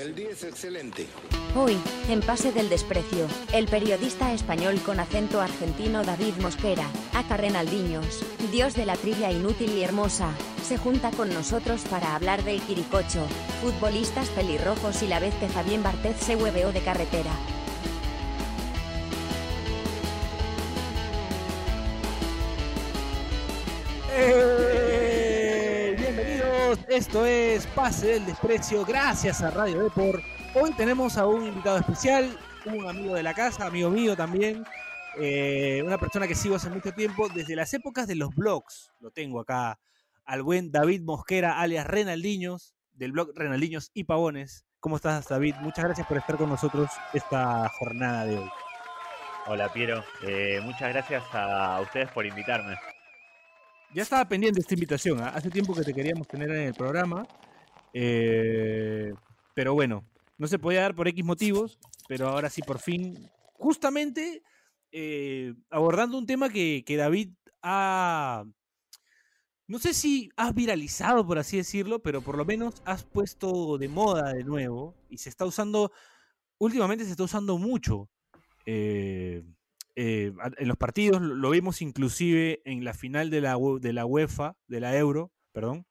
El día es excelente. Hoy, en Pase del Desprecio, el periodista español con acento argentino David Mosquera, acá Renaldiños, dios de la trivia inútil y hermosa, se junta con nosotros para hablar del Quiricocho, futbolistas pelirrojos y la vez que Fabián Bartez se hueveó de carretera. Esto es Pase del Desprecio, gracias a Radio Deport. Hoy tenemos a un invitado especial, un amigo de la casa, amigo mío también, eh, una persona que sigo hace mucho tiempo, desde las épocas de los blogs, lo tengo acá, al buen David Mosquera, alias Renaldiños, del blog Renaldiños y Pavones. ¿Cómo estás, David? Muchas gracias por estar con nosotros esta jornada de hoy. Hola Piero, Eh, muchas gracias a ustedes por invitarme. Ya estaba pendiente esta invitación, ¿ah? hace tiempo que te queríamos tener en el programa, eh, pero bueno, no se podía dar por X motivos, pero ahora sí por fin, justamente eh, abordando un tema que, que David ha, no sé si has viralizado, por así decirlo, pero por lo menos has puesto de moda de nuevo y se está usando, últimamente se está usando mucho. eh, eh, en los partidos, lo vimos inclusive en la final de la, de la UEFA, de la Euro, perdón,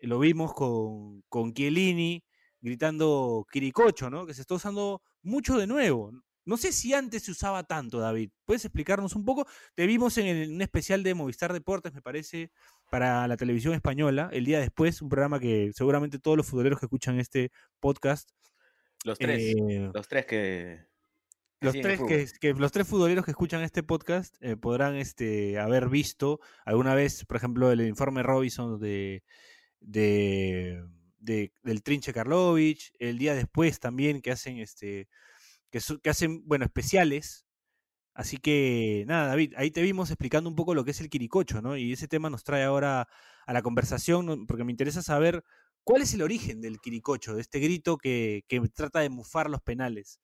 lo vimos con, con Chiellini gritando Quiricocho, ¿no? Que se está usando mucho de nuevo. No sé si antes se usaba tanto, David. ¿Puedes explicarnos un poco? Te vimos en el- un especial de Movistar Deportes, me parece, para la televisión española, el día después, un programa que seguramente todos los futboleros que escuchan este podcast Los tres. eh, Los tres que. Los tres que, que los tres futboleros que escuchan este podcast eh, podrán este, haber visto alguna vez, por ejemplo, el informe Robinson de, de, de- del Trinche Karlovich, el día después también que hacen este que, su- que hacen bueno especiales. Así que nada, David, ahí te vimos explicando un poco lo que es el Quiricocho, ¿no? Y ese tema nos trae ahora a la conversación, porque me interesa saber cuál es el origen del Quiricocho, de este grito que, que trata de mufar los penales.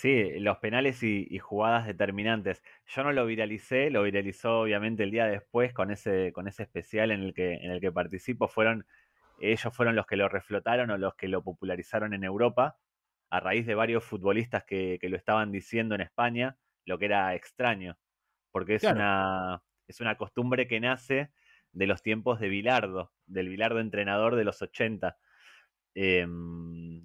Sí, los penales y, y jugadas determinantes. Yo no lo viralicé, lo viralizó obviamente el día después con ese, con ese especial en el que, en el que participo. Fueron, ellos fueron los que lo reflotaron o los que lo popularizaron en Europa, a raíz de varios futbolistas que, que lo estaban diciendo en España, lo que era extraño, porque es Claro. una, es una costumbre que nace de los tiempos de Bilardo, del Bilardo entrenador de los 80. Eh,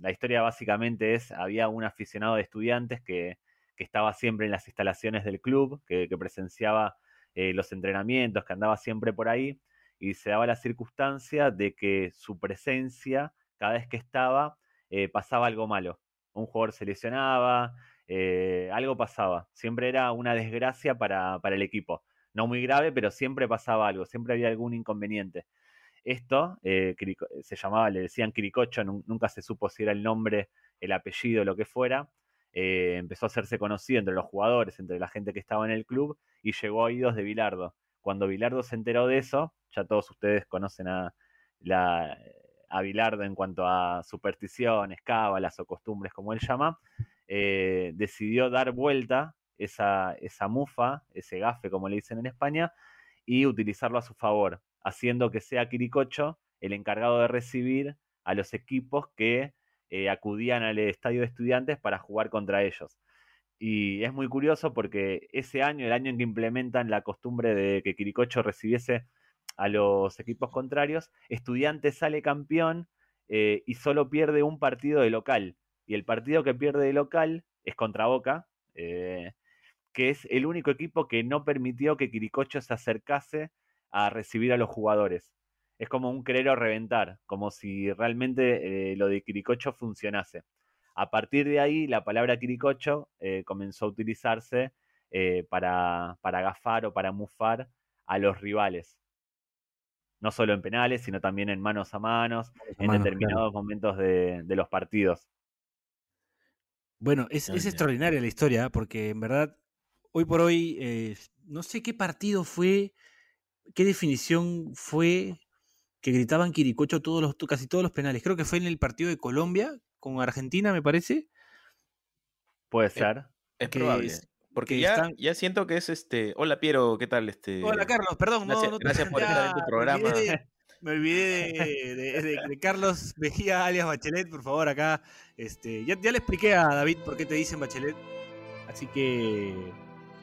la historia básicamente es, había un aficionado de estudiantes que, estaba siempre en las instalaciones del club, que, que presenciaba eh, los entrenamientos, que andaba siempre por ahí, y se daba la circunstancia de que su presencia, cada vez que estaba, eh, pasaba algo malo. Un jugador se lesionaba, eh, algo pasaba. Siempre era una desgracia para, para el equipo. No muy grave, pero siempre pasaba algo, siempre había algún inconveniente. Esto eh, Quirico- se llamaba, le decían Quiricocho, nun- nunca se supo si era el nombre, el apellido, lo que fuera. Eh, empezó a hacerse conocido entre los jugadores, entre la gente que estaba en el club, y llegó a oídos de Bilardo. Cuando Bilardo se enteró de eso, ya todos ustedes conocen a, la, a Bilardo en cuanto a supersticiones, cábalas o costumbres, como él llama, eh, decidió dar vuelta esa, esa mufa, ese gafe, como le dicen en España, y utilizarlo a su favor, haciendo que sea Quiricocho el encargado de recibir a los equipos que eh, acudían al estadio de estudiantes para jugar contra ellos. Y es muy curioso porque ese año, el año en que implementan la costumbre de que Quiricocho recibiese a los equipos contrarios, Estudiantes sale campeón eh, y solo pierde un partido de local. Y el partido que pierde de local es contra Boca, eh, que es el único equipo que no permitió que Quiricocho se acercase a recibir a los jugadores. Es como un querer o reventar, como si realmente eh, lo de Quiricocho funcionase. A partir de ahí, la palabra Quiricocho eh, comenzó a utilizarse eh, para, para agafar o para mufar a los rivales. No solo en penales, sino también en manos a manos, en manos, determinados momentos de, de los partidos. Bueno, es, es extraordinaria la historia, porque en verdad, hoy por hoy, eh, no sé qué partido fue, qué definición fue que gritaban Quiricocho todos los, casi todos los penales. Creo que fue en el partido de Colombia con Argentina, me parece. Puede ser. Es que probable. es- Porque que ya, están- ya siento que es este. Hola Piero, ¿qué tal? Este... Hola Carlos, perdón, no, gracias- no te gracias por estar en tu programa. olvidé, me olvidé de, de- de- de Carlos Mejía alias Bachelet, por favor, acá. Este, ya, ya le expliqué a David por qué te dicen Bachelet. Así que.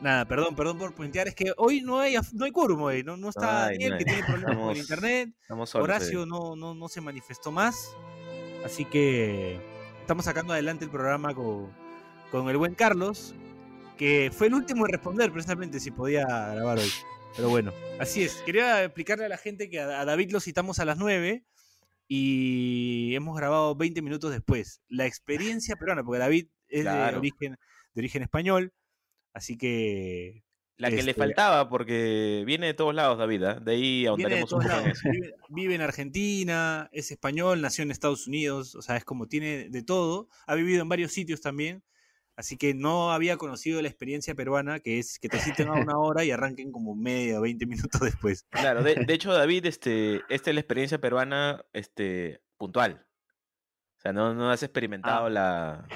Nada, perdón, perdón por puentear. Es que hoy no hay, no hay quórum hoy. No, no está hay, Daniel, no que tiene problemas con el Estamos- internet. Estamos solos. Horacio no, no, no se manifestó más. Así que estamos sacando adelante el programa con, con el buen Carlos, que fue el último en responder precisamente si podía grabar hoy. Pero bueno, así es. Quería explicarle a la gente que a, David lo citamos a las 9 y hemos grabado 20 minutos después. La experiencia peruana, porque David es de, origen, de origen español, así que La que le este, faltaba, porque viene de todos lados, David. ¿ah? De ahí Viene de ahondaremos un poco. Vive, vive en Argentina, es español, nació en Estados Unidos, o sea, es como tiene de todo. Ha vivido en varios sitios también, así que no había conocido la experiencia peruana, que es que te citen a una hora y arranquen como media o 20 minutos después. Claro, de, de hecho, David, este, esta es la experiencia peruana este, puntual. O sea, no, no has experimentado Ah. la,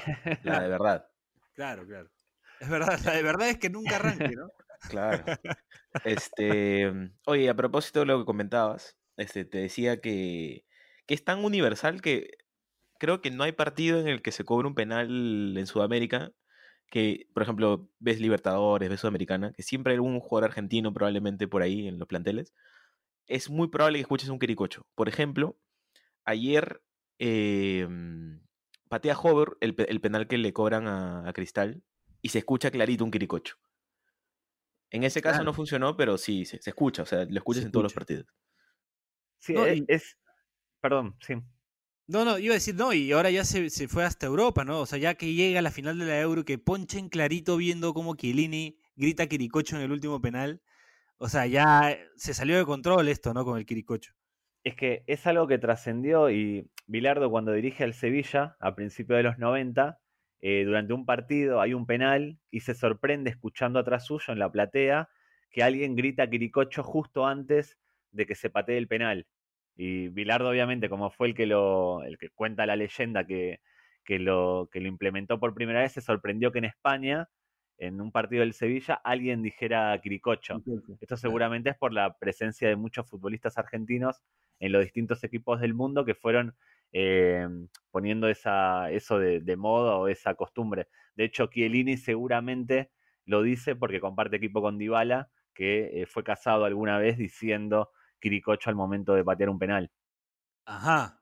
la de verdad. Claro, claro. Es verdad, la de verdad es que nunca arranque, ¿no? Claro. Este, oye, a propósito de lo que comentabas, este, te decía que, que es tan universal que creo que no hay partido en el que se cobre un penal en Sudamérica que, por ejemplo, ves Libertadores, ves Sudamericana, que siempre hay un jugador argentino probablemente por ahí en los planteles. Es muy probable que escuches un quiricocho. Por ejemplo, ayer eh, patea Hover el, pe- el penal que le cobran a Cristal y se escucha clarito un quiricocho. En ese caso Claro. no funcionó, pero sí, se, se escucha, o sea, lo escuchas Se en todos los partidos. Sí, No, es, y- es- Perdón, sí. No, no, iba a decir, no, y ahora ya se, se fue hasta Europa, ¿no? O sea, ya que llega a la final de la Euro, que ponchen clarito viendo cómo Chiellini grita Quiricocho en el último penal. O sea, ya se salió de control esto, ¿no? Con el Quiricocho. Es que es algo que trascendió y Bilardo cuando dirige al Sevilla a principios de los 90, eh, durante un partido hay un penal y se sorprende escuchando atrás suyo en la platea que alguien grita Quiricocho justo antes de que se patee el penal. Y Bilardo obviamente como fue el que lo el que cuenta la leyenda que, que lo que lo implementó por primera vez, se sorprendió que en España en un partido del Sevilla alguien dijera Quiricocho. Esto seguramente es por la presencia de muchos futbolistas argentinos en los distintos equipos del mundo que fueron eh, poniendo esa, eso de, de moda o esa costumbre. De hecho, Chiellini seguramente lo dice porque comparte equipo con Dybala, que eh, fue casado alguna vez diciendo Quiricocho al momento de patear un penal. Ajá.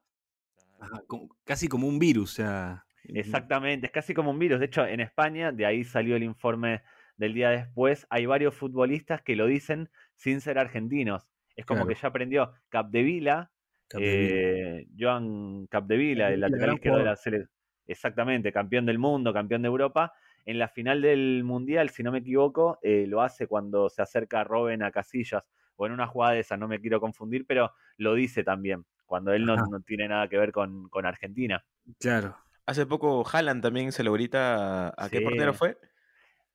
Ajá, como- casi como un virus, o sea. Exactamente, es casi como un virus. De hecho, en España, de ahí salió el informe del día después, hay varios futbolistas que lo dicen sin ser argentinos. Es como Claro. que ya aprendió Capdevila, Capdevila. Eh, Joan Capdevila, el lateral izquierdo de la selección. Exactamente, campeón del mundo, campeón de Europa. En la final del Mundial, si no me equivoco, eh, lo hace cuando se acerca Robben a Casillas, o en una jugada de esa, no me quiero confundir, pero lo dice también, cuando él no, tiene nada que ver con, con Argentina. Claro. Hace poco Haaland también se lo grita a, ¿a qué portero fue?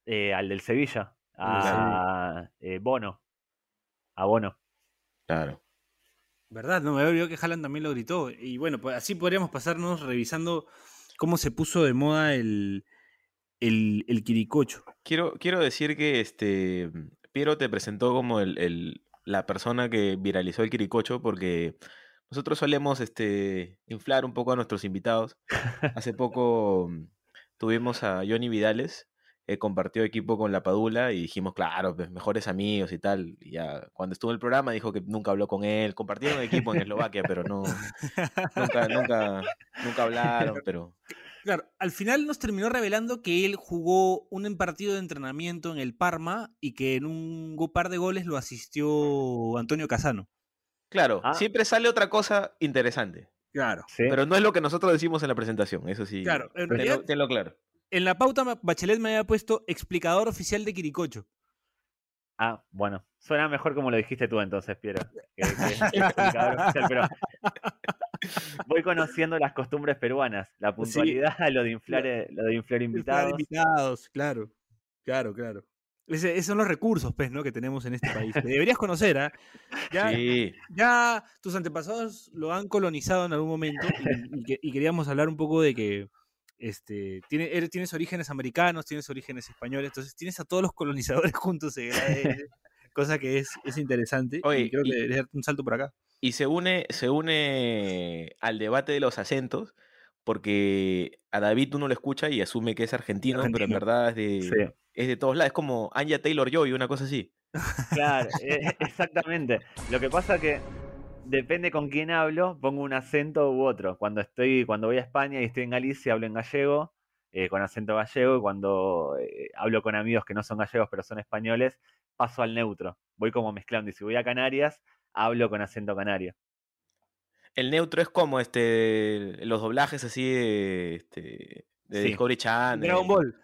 Eh, al del Sevilla, a eh, Bono. A Bono. Claro. ¿Verdad? No me había olvidado que Haaland también lo gritó. Y bueno, pues así podríamos pasarnos revisando cómo se puso de moda el, el, el Quiricocho. Quiero, quiero decir que este Piero te presentó como el, el- la persona que viralizó el Quiricocho porque nosotros solemos este, inflar un poco a nuestros invitados. Hace poco mm, tuvimos a Johnny Vidales, que compartió equipo con la Padula y dijimos, claro, pues mejores amigos y tal. Y ya cuando estuvo en el programa dijo que nunca habló con él. Compartieron equipo en Eslovaquia, pero no, nunca, nunca, nunca hablaron, pero Claro, al final nos terminó revelando que él jugó un partido de entrenamiento en el Parma y que en un par de goles lo asistió Antonio Casano. claro, Ah. siempre sale otra cosa interesante. Claro. ¿sí? Pero no es lo que nosotros decimos en la presentación, eso sí. Claro, en tenlo- realidad- tenlo claro. En la pauta Bachelet me había puesto explicador oficial de Quiricocho. Ah, bueno. Suena mejor como lo dijiste tú entonces, Piero. que- que oficial, pero voy conociendo las costumbres peruanas. La puntualidad, lo de inflar, eh, lo de inflar invitados. invitados, claro. Claro, claro. Ese- esos son los recursos, pues, ¿no? Que tenemos en este país. que deberías conocer, ¿ah? Ya, Sí, ya tus antepasados lo han colonizado en algún momento y, y que- y queríamos hablar un poco de que este, tiene, eres- tienes orígenes americanos, tienes orígenes españoles, entonces tienes a todos los colonizadores juntos cosa que es, es interesante Oye, y creo que darte un salto por acá. Y se une, se une al debate de los acentos, porque a David uno lo escucha y asume que es argentino, pero en verdad es de, Sí. es de todos lados. Es como Anya Taylor Joy, una cosa así. Claro, e- exactamente. Lo que pasa que depende con quién hablo, pongo un acento u otro. Cuando estoy, cuando voy a España y estoy en Galicia, hablo en gallego, eh, con acento gallego, y cuando eh, hablo con amigos que no son gallegos pero son españoles, paso al neutro. Voy como mezclando. Y si voy a Canarias, hablo con acento canario. El neutro es como este los doblajes así de, este, de Sí. Discovery Channel. Dragon Ball.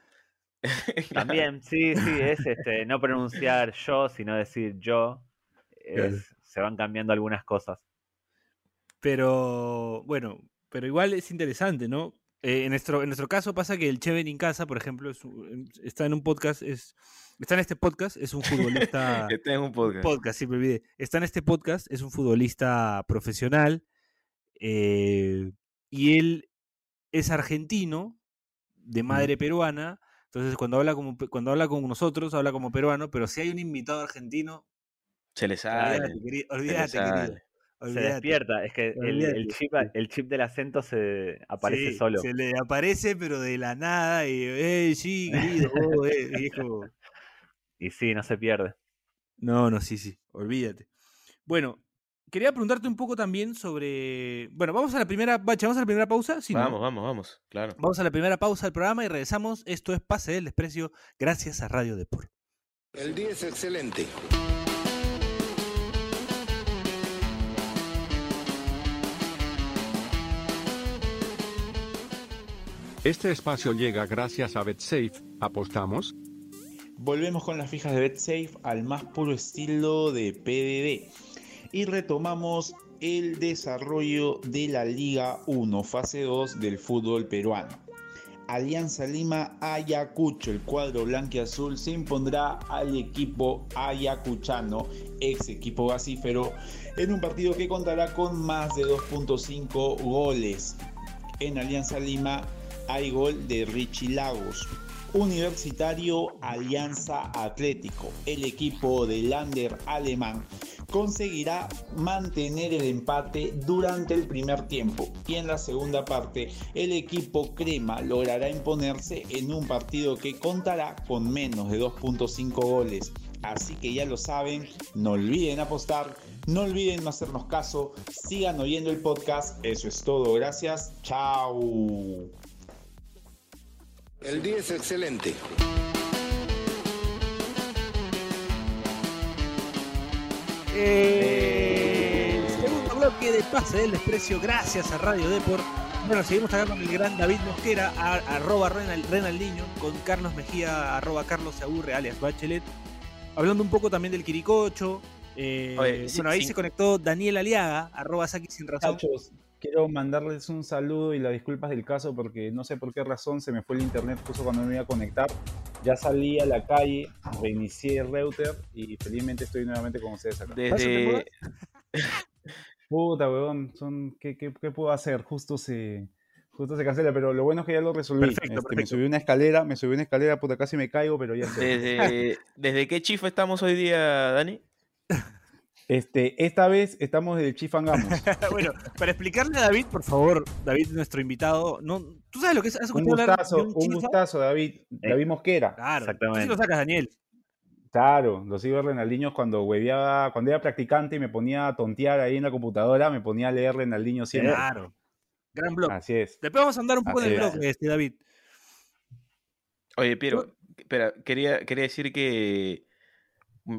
También, sí, sí, es este, no pronunciar yo, sino decir yo. Es- se van cambiando algunas cosas. Pero bueno, pero igual es interesante, ¿no? Eh, en, nuestro, en nuestro caso pasa que el Cheven en casa, por ejemplo, es un- está en un podcast, es, está en este podcast, es un futbolista. Este es un podcast. podcast, sí, me olvidé. Está en este podcast, es un futbolista profesional eh, y él es argentino, de madre peruana. Entonces, cuando habla, como, cuando habla con nosotros, habla como peruano, pero si hay un invitado argentino, Se le sale. olvídate, querido. se olvídate, sale. Se despierta, es que el, chip, el chip del acento se aparece Sí, solo. Se le aparece, pero de la nada, y, eh, sí, querido, oh, eh", y es como, Y sí, no se pierde. No, no, sí, sí, olvídate. Bueno, quería preguntarte un poco también sobre. Bueno, vamos a la primera. Bacha, ¿vamos a la primera pausa? Sí, ¿no? Vamos, vamos, vamos. Claro. Vamos a la primera pausa del programa y regresamos. Esto es Pase del Desprecio, gracias a Radio Deport. El día es excelente. Este espacio llega gracias a BetSafe. ¿Apostamos? Volvemos con las fijas de BetSafe al más puro estilo de PDD y retomamos el desarrollo de la Liga 1, fase 2 del fútbol peruano. Alianza Lima Ayacucho, el cuadro blanquiazul se impondrá al equipo ayacuchano, ex equipo gasífero, en un partido que contará con más de 2.5 goles. En Alianza Lima hay gol de Richie Lagos. Universitario Alianza Atlético, el equipo del Lander alemán, conseguirá mantener el empate durante el primer tiempo y en la segunda parte el equipo crema logrará imponerse en un partido que contará con menos de 2.5 goles. Así que ya lo saben, no olviden apostar, no olviden no hacernos caso, sigan oyendo el podcast, eso es todo, gracias, chao. El día es excelente. Eh, segundo bloque de Pase del Desprecio, gracias a Radio Deport. Bueno, seguimos acá con el gran David Mosquera, a- arroba Renal, Renaldiño, con Carlos Mejía, arroba Carlos aburre, alias Bachelet. Hablando un poco también del Quiricocho. eh, Oye, sí, bueno, ahí sí. se conectó Daniel Aliaga, arroba Saki sin razón. Quiero mandarles un saludo y las disculpas del caso porque no sé por qué razón se me fue el internet justo cuando me iba a conectar. Ya salí a la calle, reinicié el router y felizmente estoy nuevamente con ustedes acá. Desde. Puta, weón, son, ¿qué, qué, qué puedo hacer? Justo se, justo se cancela, pero lo bueno es que ya lo resolví. Perfecto, Este, Me perfecto. subí una escalera, me subí una escalera, puta, casi me caigo, pero ya sé. Desde, ¿Desde qué chifa estamos hoy día, Dani? Este, esta vez estamos del Chifangamos. bueno, para explicarle a David, por favor, David, nuestro invitado, no, ¿tú sabes lo que es? ¿Has Un gustazo, de un chifa? gustazo, David. David Mosquera. Claro, tú sí Exactamente. lo sacas, Daniel. Claro, los iba Renaldiños cuando hueveaba, cuando era practicante y me ponía a tontear ahí en la computadora, me ponía a leer Renaldiño siempre. Claro. Gran blog. Así es. Después vamos a andar un poco en el Así blog, es. este, David. Oye, Piero, espera, quería, quería decir que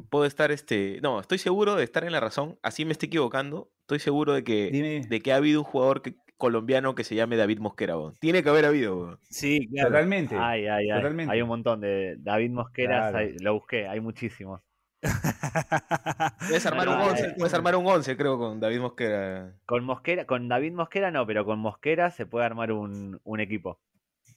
puedo estar, este, no, estoy seguro de estar en la razón, así me estoy equivocando, estoy seguro de que, Dime. de que ha habido un jugador que- colombiano que se llame David Mosquera. Tiene que haber habido. Sí, claro. Totalmente. Ay, ay, ay. Totalmente. Hay un montón de David Claro. hay- lo busqué, hay muchísimos. Puedes armar un 11, eh. puedes armar un 11, creo, con David Mosquera. Con Mosquera, con David Mosquera no, pero con Mosquera se puede armar un, un equipo.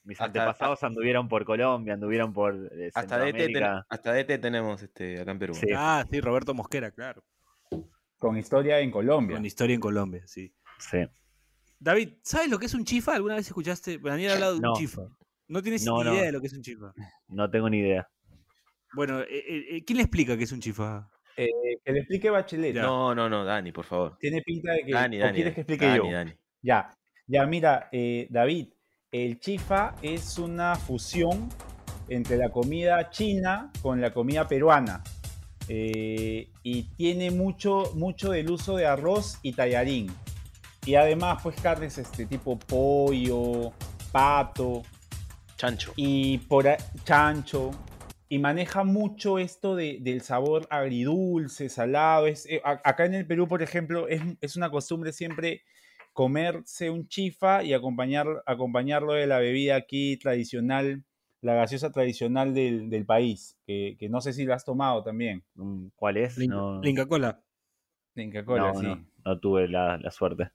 Mis Hasta- antepasados anduvieron por Colombia, anduvieron por eh, Hasta DT, ten- hasta DT tenemos este, acá en Perú. Sí. Ah, sí, Roberto Mosquera, claro. Con historia en Colombia. Con historia en Colombia, sí. Sí. David, ¿sabes lo que es un chifa? ¿Alguna vez escuchaste? Daniel ha hablado de No. un chifa. No tienes No, ni no. idea de lo que es un chifa. No tengo ni idea. Bueno, eh, eh, ¿quién le explica qué es un chifa? Eh, que le explique Bachelet. Ya. No, no, no, Dani, por favor. Tiene pinta de que. Dani, ¿o Dani. quieres que explique Dani, yo? Dani. Ya, ya, mira, eh, David, el chifa es una fusión entre la comida china con la comida peruana. Eh, y tiene mucho, mucho del uso de arroz y tallarín. Y además, pues carnes este tipo pollo, pato Chancho. y por chancho. Y maneja mucho esto de- del sabor agridulce, salado. Es, eh, acá en el Perú, por ejemplo, es, es una costumbre siempre comerse un chifa y acompañar, acompañarlo de la bebida aquí tradicional, la gaseosa tradicional del, del país, que, que no sé si la has tomado también. Mm, ¿Cuál es? No, Inca Cola. La Inca Kola, no, sí. no, no tuve la, la suerte.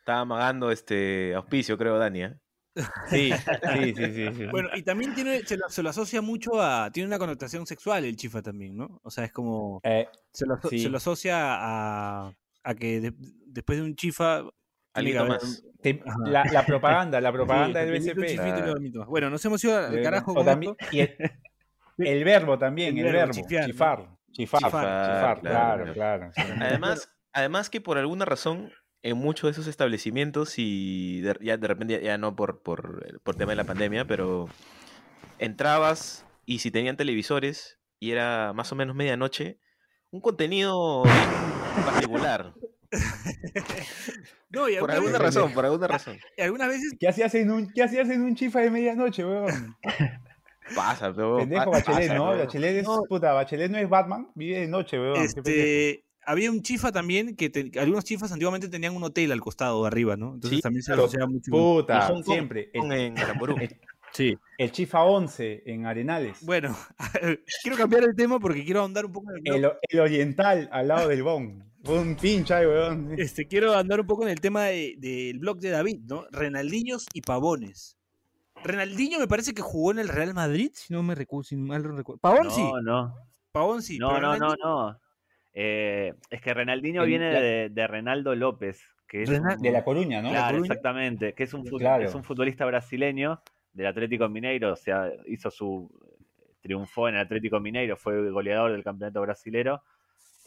Estaba amagando este auspicio, creo, Dani. ¿eh? Sí, sí, sí, sí, sí. Bueno, y también tiene, se, lo, se lo asocia mucho a. Tiene una connotación sexual el chifa también, ¿no? O sea, es como. Eh, Se lo, Sí. se lo asocia a, a que de- después de un chifa. Haber más. te- la, la propaganda, la propaganda Sí, del BCP. chifito. Bueno, nos hemos ido al carajo con también- esto. y el, el verbo también, El el, verbo, verbo, chifiar, ¿no? chifar, chifar, Chifar, chifar, claro, claro. Además, además que por alguna razón, en muchos de esos establecimientos, y de- ya de repente ya, ya no por, por, por tema de la pandemia, pero entrabas y si tenían televisores y era más o menos medianoche, un contenido particular. No, y Por alguna veces- razón, por alguna razón. y algunas veces. ¿Qué hacías en un, qué hacías en un chifa de medianoche, weón? Pasa, pero. Pendejo Bachelet, pasa, ¿no? ¿no? Bachelet es, No. puta, Bachelet no es Batman, vive de noche, weón. Este, había un chifa también que te- algunos chifas antiguamente tenían un hotel al costado de arriba, ¿no? Entonces Sí, también se asociaba mucho. con- Puta, Kong, siempre. El, En el- Sí. el chifa 11 en Arenales. Bueno, quiero cambiar el tema porque quiero ahondar un poco en el. El, el oriental al lado del Bon. Un pincha ahí, weón. Este, quiero andar un poco en el tema de- del blog de David, ¿no? Renaldiños y Pavones. Renaldinho me parece que jugó en el Real Madrid, si no me recuerdo, si mal no recuerdo. Pavón sí, No, no. Pavón sí. No, no, no, no. Eh, es que Renaldinho En viene la- de, de Renaldo López, que es Renal- un- De La Coruña, ¿no? Claro, Coruña? exactamente, que es un, fut- Claro. es un futbolista brasileño del Atlético Mineiro, o sea, hizo su triunfó en el Atlético Mineiro, fue goleador del campeonato brasilero,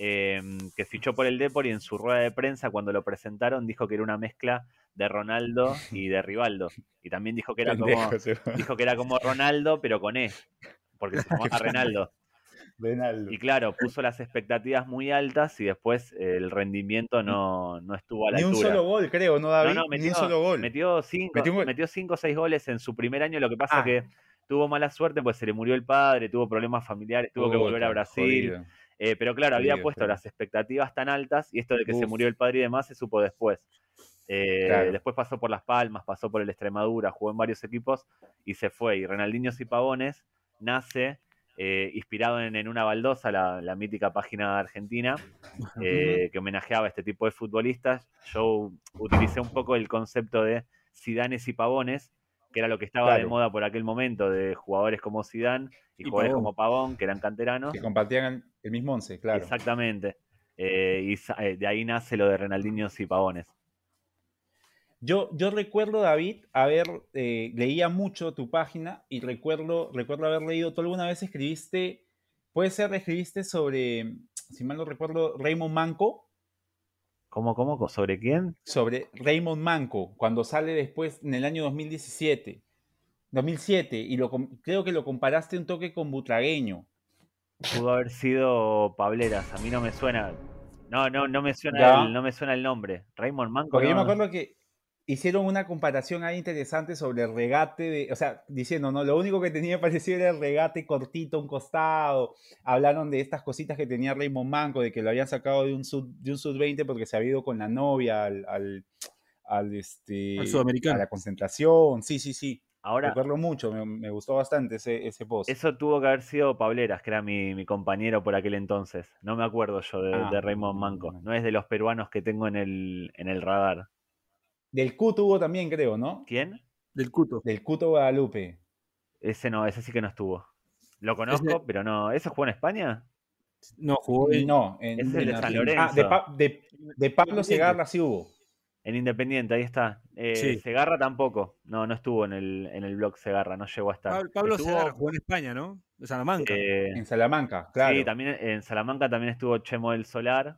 eh, que fichó por el Depor y en su rueda de prensa cuando lo presentaron dijo que era una mezcla de Ronaldo y de Rivaldo, y también dijo que era como dijo que era como Ronaldo pero con E, porque se llamaba Renaldo. Y claro, puso las expectativas muy altas y después eh, el rendimiento no, no estuvo a la Ni un altura. solo gol, creo, ¿no, David? No, no, Ni metió, un solo gol. Metió cinco, Metió un metió cinco o seis goles en su primer año. Lo que pasa Ah. que tuvo mala suerte, pues se le murió el padre, tuvo problemas familiares, tuvo que volver a Brasil. jodido. Eh, pero claro, había puesto las expectativas tan altas y esto de que se murió el padre y demás se supo después. Eh, Claro. Después pasó por Las Palmas, pasó por el Extremadura, jugó en varios equipos y se fue. Y Renaldinhos y Pavones nace eh, inspirado en, en una baldosa, la, la mítica página argentina, eh, que homenajeaba a este tipo de futbolistas. Yo utilicé un poco el concepto de Sidanes y Pavones, que era lo que estaba de moda por aquel momento, de jugadores como Sidán y, Y jugadores Pavón. como Pavón, que eran canteranos. Que compartían el, mismo once, claro. Exactamente. Eh, y eh, de ahí nace lo de Renaldinhos y Pavones. Yo, yo recuerdo, David, haber, eh, leía mucho tu página y recuerdo, recuerdo haber leído, tú alguna vez escribiste, puede ser, escribiste sobre, si mal no recuerdo, Raymond Manco, ¿Cómo, cómo? ¿Sobre quién? sobre Raymond Manco, cuando sale después en el año 2017, 2007, y lo, creo que lo comparaste un toque con Butragueño. Pudo haber sido Pableras. A mí no me suena. No, no, no me suena, el, no me suena el nombre. Raymond Manco. Porque yo me acuerdo que hicieron una comparación ahí interesante sobre el regate de, o sea, diciendo, no, lo único que tenía parecido era el regate cortito un costado. Hablaron de estas cositas que tenía Raymond Manco, de que lo habían sacado de un sub, de un sub 20 porque se había ido con la novia al, al, al, este, Al sudamericano. a la concentración. Sí, sí, sí. Ahora, Recuerdo mucho, me, me gustó bastante ese, ese post. eso tuvo que haber sido Pableras, que era mi, mi compañero por aquel entonces. No me acuerdo yo de, Ah. de Raymond Manco. No es de los peruanos que tengo en el, en el radar. Del Q tuvo también, creo, ¿no? ¿Quién? Del Cuto. Del Cuto Guadalupe. Ese no, ese sí que no estuvo. Lo conozco, pero no. ¿Eso jugó en España? No, jugó en, No, en, Ese es en de San Argentina. Lorenzo. Ah, de, Pa- de- de Pablo. Segarra sí hubo. En Independiente, ahí está. Eh, Sí. Segarra tampoco. No, no estuvo en el, en el blog Segarra, no llegó a estar. Pablo, Pablo Estuvo, Segarra jugó en España, ¿no? De Salamanca. eh, En Salamanca, claro. Sí, también en Salamanca también estuvo Chemo del Solar,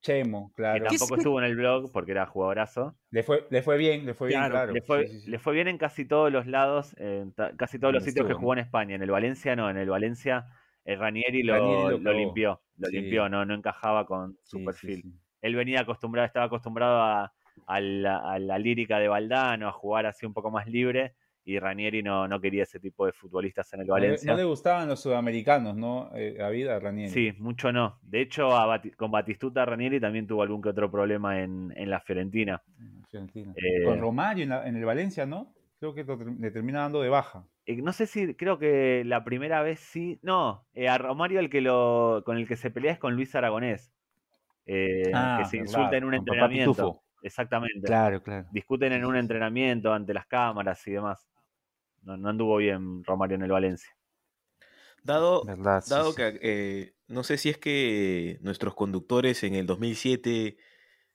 Chemo, que claro. tampoco estuvo en el blog porque era jugadorazo. Le fue, le fue bien, le fue bien, Claro, claro. Le fue, Sí, sí, sí. le fue bien en casi todos los lados, en ta- casi todos los sitios que jugó en España. En el Valencia no, en el Valencia el Ranieri lo, Ranieri lo lo limpió, lo Sí. limpió, no, no encajaba con su Sí, sí, perfil. sí. Él venía acostumbrado, estaba acostumbrado a, a la, a la lírica de Valdano, a jugar así un poco más libre, y Ranieri no, no quería ese tipo de futbolistas en el Valencia. no le gustaban los sudamericanos, ¿no? Eh, a Ranieri. Sí, mucho no. De hecho, a con Batistuta Ranieri también tuvo algún que otro problema en, en la Fiorentina. en Fiorentina. Eh, Con Romario en, la- en el Valencia, ¿no? Creo que lo le termina dando de baja. Eh, no sé si, creo que la primera vez sí. No, a Romario el que lo, con el que se pelea es con Luis Aragonés. eh, Ah, que se verdad, insulta en un entrenamiento. Exactamente. Claro, claro. Discuten en un entrenamiento ante las cámaras y demás. No, no anduvo bien Romario en el Valencia. Dado, Verdad, dado sí. que eh, no sé si es que nuestros conductores en el 2007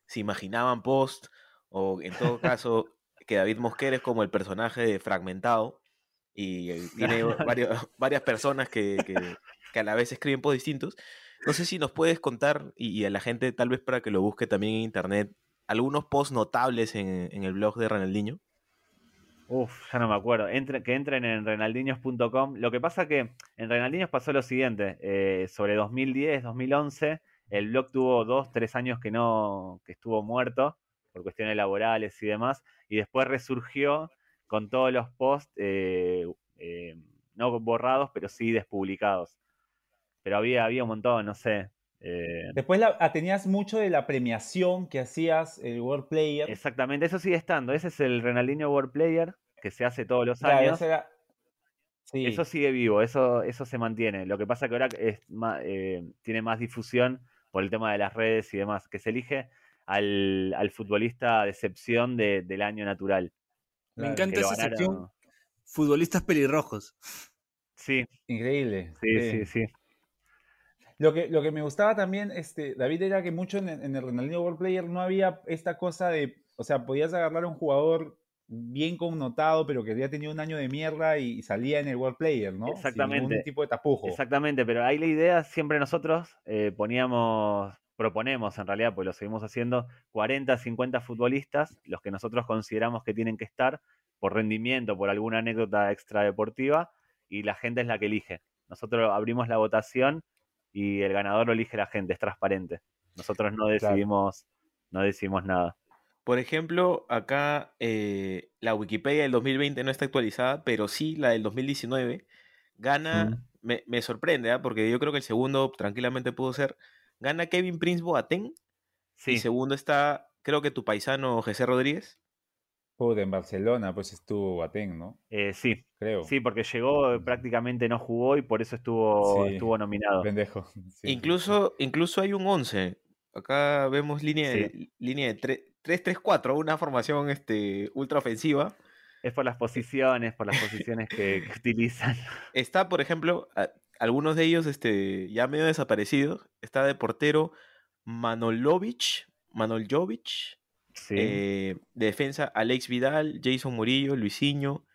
se imaginaban post o en todo caso que David Mosquera es como el personaje de Fragmentado y eh, tiene varios- varias personas que, que- que a la vez escriben posts distintos. No sé si nos puedes contar y, y a la gente tal vez para que lo busque también en internet algunos posts notables en, el blog de Ronaldinho. Uf, ya no me acuerdo. Que entren en renaldinhos.com. Lo que pasa que en Renaldinhos pasó lo siguiente. eh, sobre 2010, 2011, el blog tuvo dos, tres años que no, que estuvo muerto por cuestiones laborales y demás. Y después resurgió con todos los posts, eh, eh, no borrados, pero sí despublicados. Pero había, había un montón, no sé. Eh, Después la- ah, tenías mucho de la premiación que hacías el World Player. exactamente, eso sigue estando. Ese es el Renaldinho World Player que se hace todos los Claro, años. ese era- Sí. Eso sigue vivo, eso, eso se mantiene. Lo que pasa que ahora es eh, tiene más difusión por el tema de las redes y demás, que se elige al, al futbolista de excepción de- del año natural. Me encanta esa ganaron- sección. Futbolistas pelirrojos. Sí, Increíble. sí, sí. sí, sí. Lo que, lo que me gustaba también, este, David, era que mucho en, el- en el Ronaldinho World Player no había esta cosa de, o sea, podías agarrar a un jugador bien connotado, pero que ya tenía un año de mierda y, salía en el World Player, ¿no? Sin Exactamente. ningún tipo de tapujo. Exactamente, pero ahí la idea siempre nosotros eh, poníamos, proponemos en realidad, pues lo seguimos haciendo, 40, 50 futbolistas, los que nosotros consideramos que tienen que estar por rendimiento, por alguna anécdota extradeportiva, y la gente es la que elige. Nosotros abrimos la votación y el ganador lo elige la gente, es transparente. Nosotros no decidimos, no decidimos nada. Por ejemplo, acá eh, la Wikipedia del 2020 no está actualizada, pero sí la del 2019 gana, Mm. me, me sorprende, ¿ah? porque yo creo que el segundo tranquilamente pudo ser, gana Kevin Prince Boateng Sí, y segundo está, creo que tu paisano José Rodríguez. Puta, en Barcelona, pues estuvo Boateng, ¿no? eh, sí, Creo. sí, porque llegó, prácticamente no jugó y por eso estuvo, Sí. estuvo nominado. Pendejo. Sí. incluso, incluso hay un 11. Acá vemos línea de, línea de tre- 3-3-4, una formación este, ultra ofensiva. Es por las posiciones, por las posiciones que, que utilizan. Está, por ejemplo, a- algunos de ellos este, ya medio desaparecidos. Está de portero Manolovic, Manoljovic. Sí. eh, de defensa Alex Vidal, Jason Murillo, Luisinho.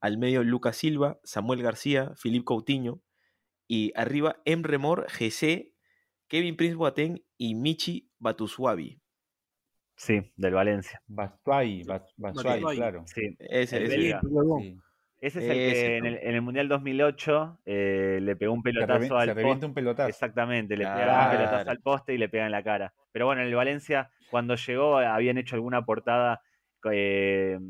Al medio Lucas Silva, Samuel García, Philippe Coutinho. Y arriba Emre Mor, GC, Kevin Prince Boateng y Michi Batuswabi. sí, del Valencia. Batshuayi, Batshuayi. claro. Sí. Ese, El ese. belga. Sí. Ese es el Ese, que en el, en el Mundial 2008 eh, le pegó un pelotazo se al poste. un pelotazo. Exactamente, le pega un Claro. pelotazo al poste y le pega en la cara. Pero bueno, en el Valencia, cuando llegó, habían hecho alguna portada eh,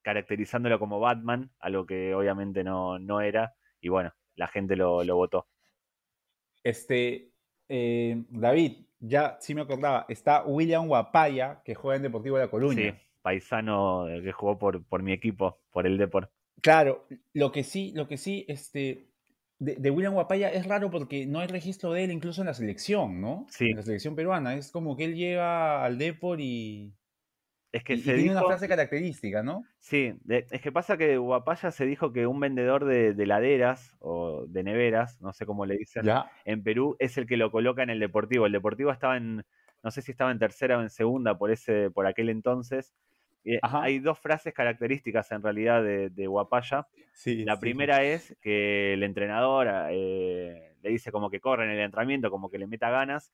caracterizándolo como Batman, algo que obviamente no, no era. Y bueno, la gente lo, lo votó. Este, eh, David, ya sí me acordaba, está William Guapaya, que juega en Deportivo de La Coruña. Sí, paisano eh, que jugó por, por mi equipo, por el Depor. Claro, lo que sí, lo que sí, este, de, de William Guapaya es raro porque no hay registro de él incluso en la selección, ¿no? Sí. En la selección peruana. Es como que él llega al Depor y, Es que y- y se tiene una frase característica, ¿no? Sí, de- es que pasa que Guapaya se dijo que un vendedor de, de heladeras o de neveras, no sé cómo le dicen, Ya. en Perú es el que lo coloca en el Deportivo. El Deportivo estaba en, no sé si estaba en tercera o en segunda por, ese, por aquel entonces. Eh, Ajá. hay dos frases características en realidad de, de Guapaya. Sí, La sí. primera es que el entrenador eh, le dice como que corre en el entrenamiento, como que le meta ganas.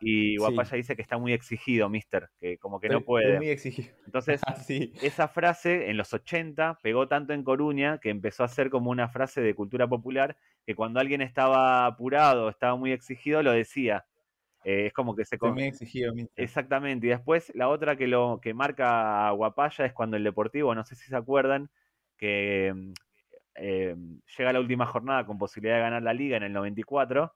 Y. Guapaya dice que está muy exigido, mister, que como que no puede. muy exigido. Entonces, Ah, esa frase en los 80 pegó tanto en Coruña que empezó a ser como una frase de cultura popular que cuando alguien estaba apurado, estaba muy exigido, lo decía. Eh, es como que se... Con- exigido. Exactamente. Y después la otra que lo que marca a Guapaya es cuando el Deportivo, no sé si se acuerdan, que mm, eh, llega la última jornada con posibilidad de ganar la liga en el 94.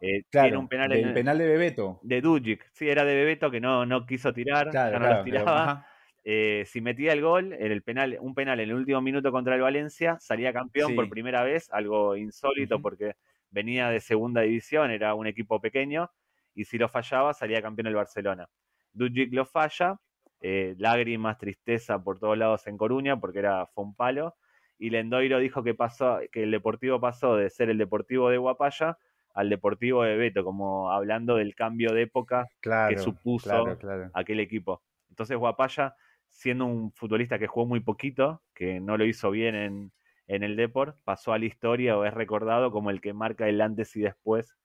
eh, tiene Claro, un penal en- penal de Bebeto. de Dujic. Sí, era de Bebeto que no, no quiso tirar, Claro, ya no claro, los tiraba. Eh, si metía el gol, en el penal, un penal en el último minuto contra el Valencia, salía campeón por primera vez, algo insólito porque venía de segunda división, era un equipo pequeño, y si lo fallaba, salía campeón el Barcelona. Dujic lo falla, eh, lágrimas, tristeza por todos lados en Coruña, porque era, fue un palo, y Lendoiro dijo que pasó, que el Deportivo pasó de ser el Deportivo de Guapaya al Deportivo de Beto, como hablando del cambio de época Claro, supuso claro, claro. aquel equipo. Entonces Guapaya, siendo un futbolista que jugó muy poquito, que no lo hizo bien en, en el Deport, pasó a la historia o es recordado como el que marca el antes y después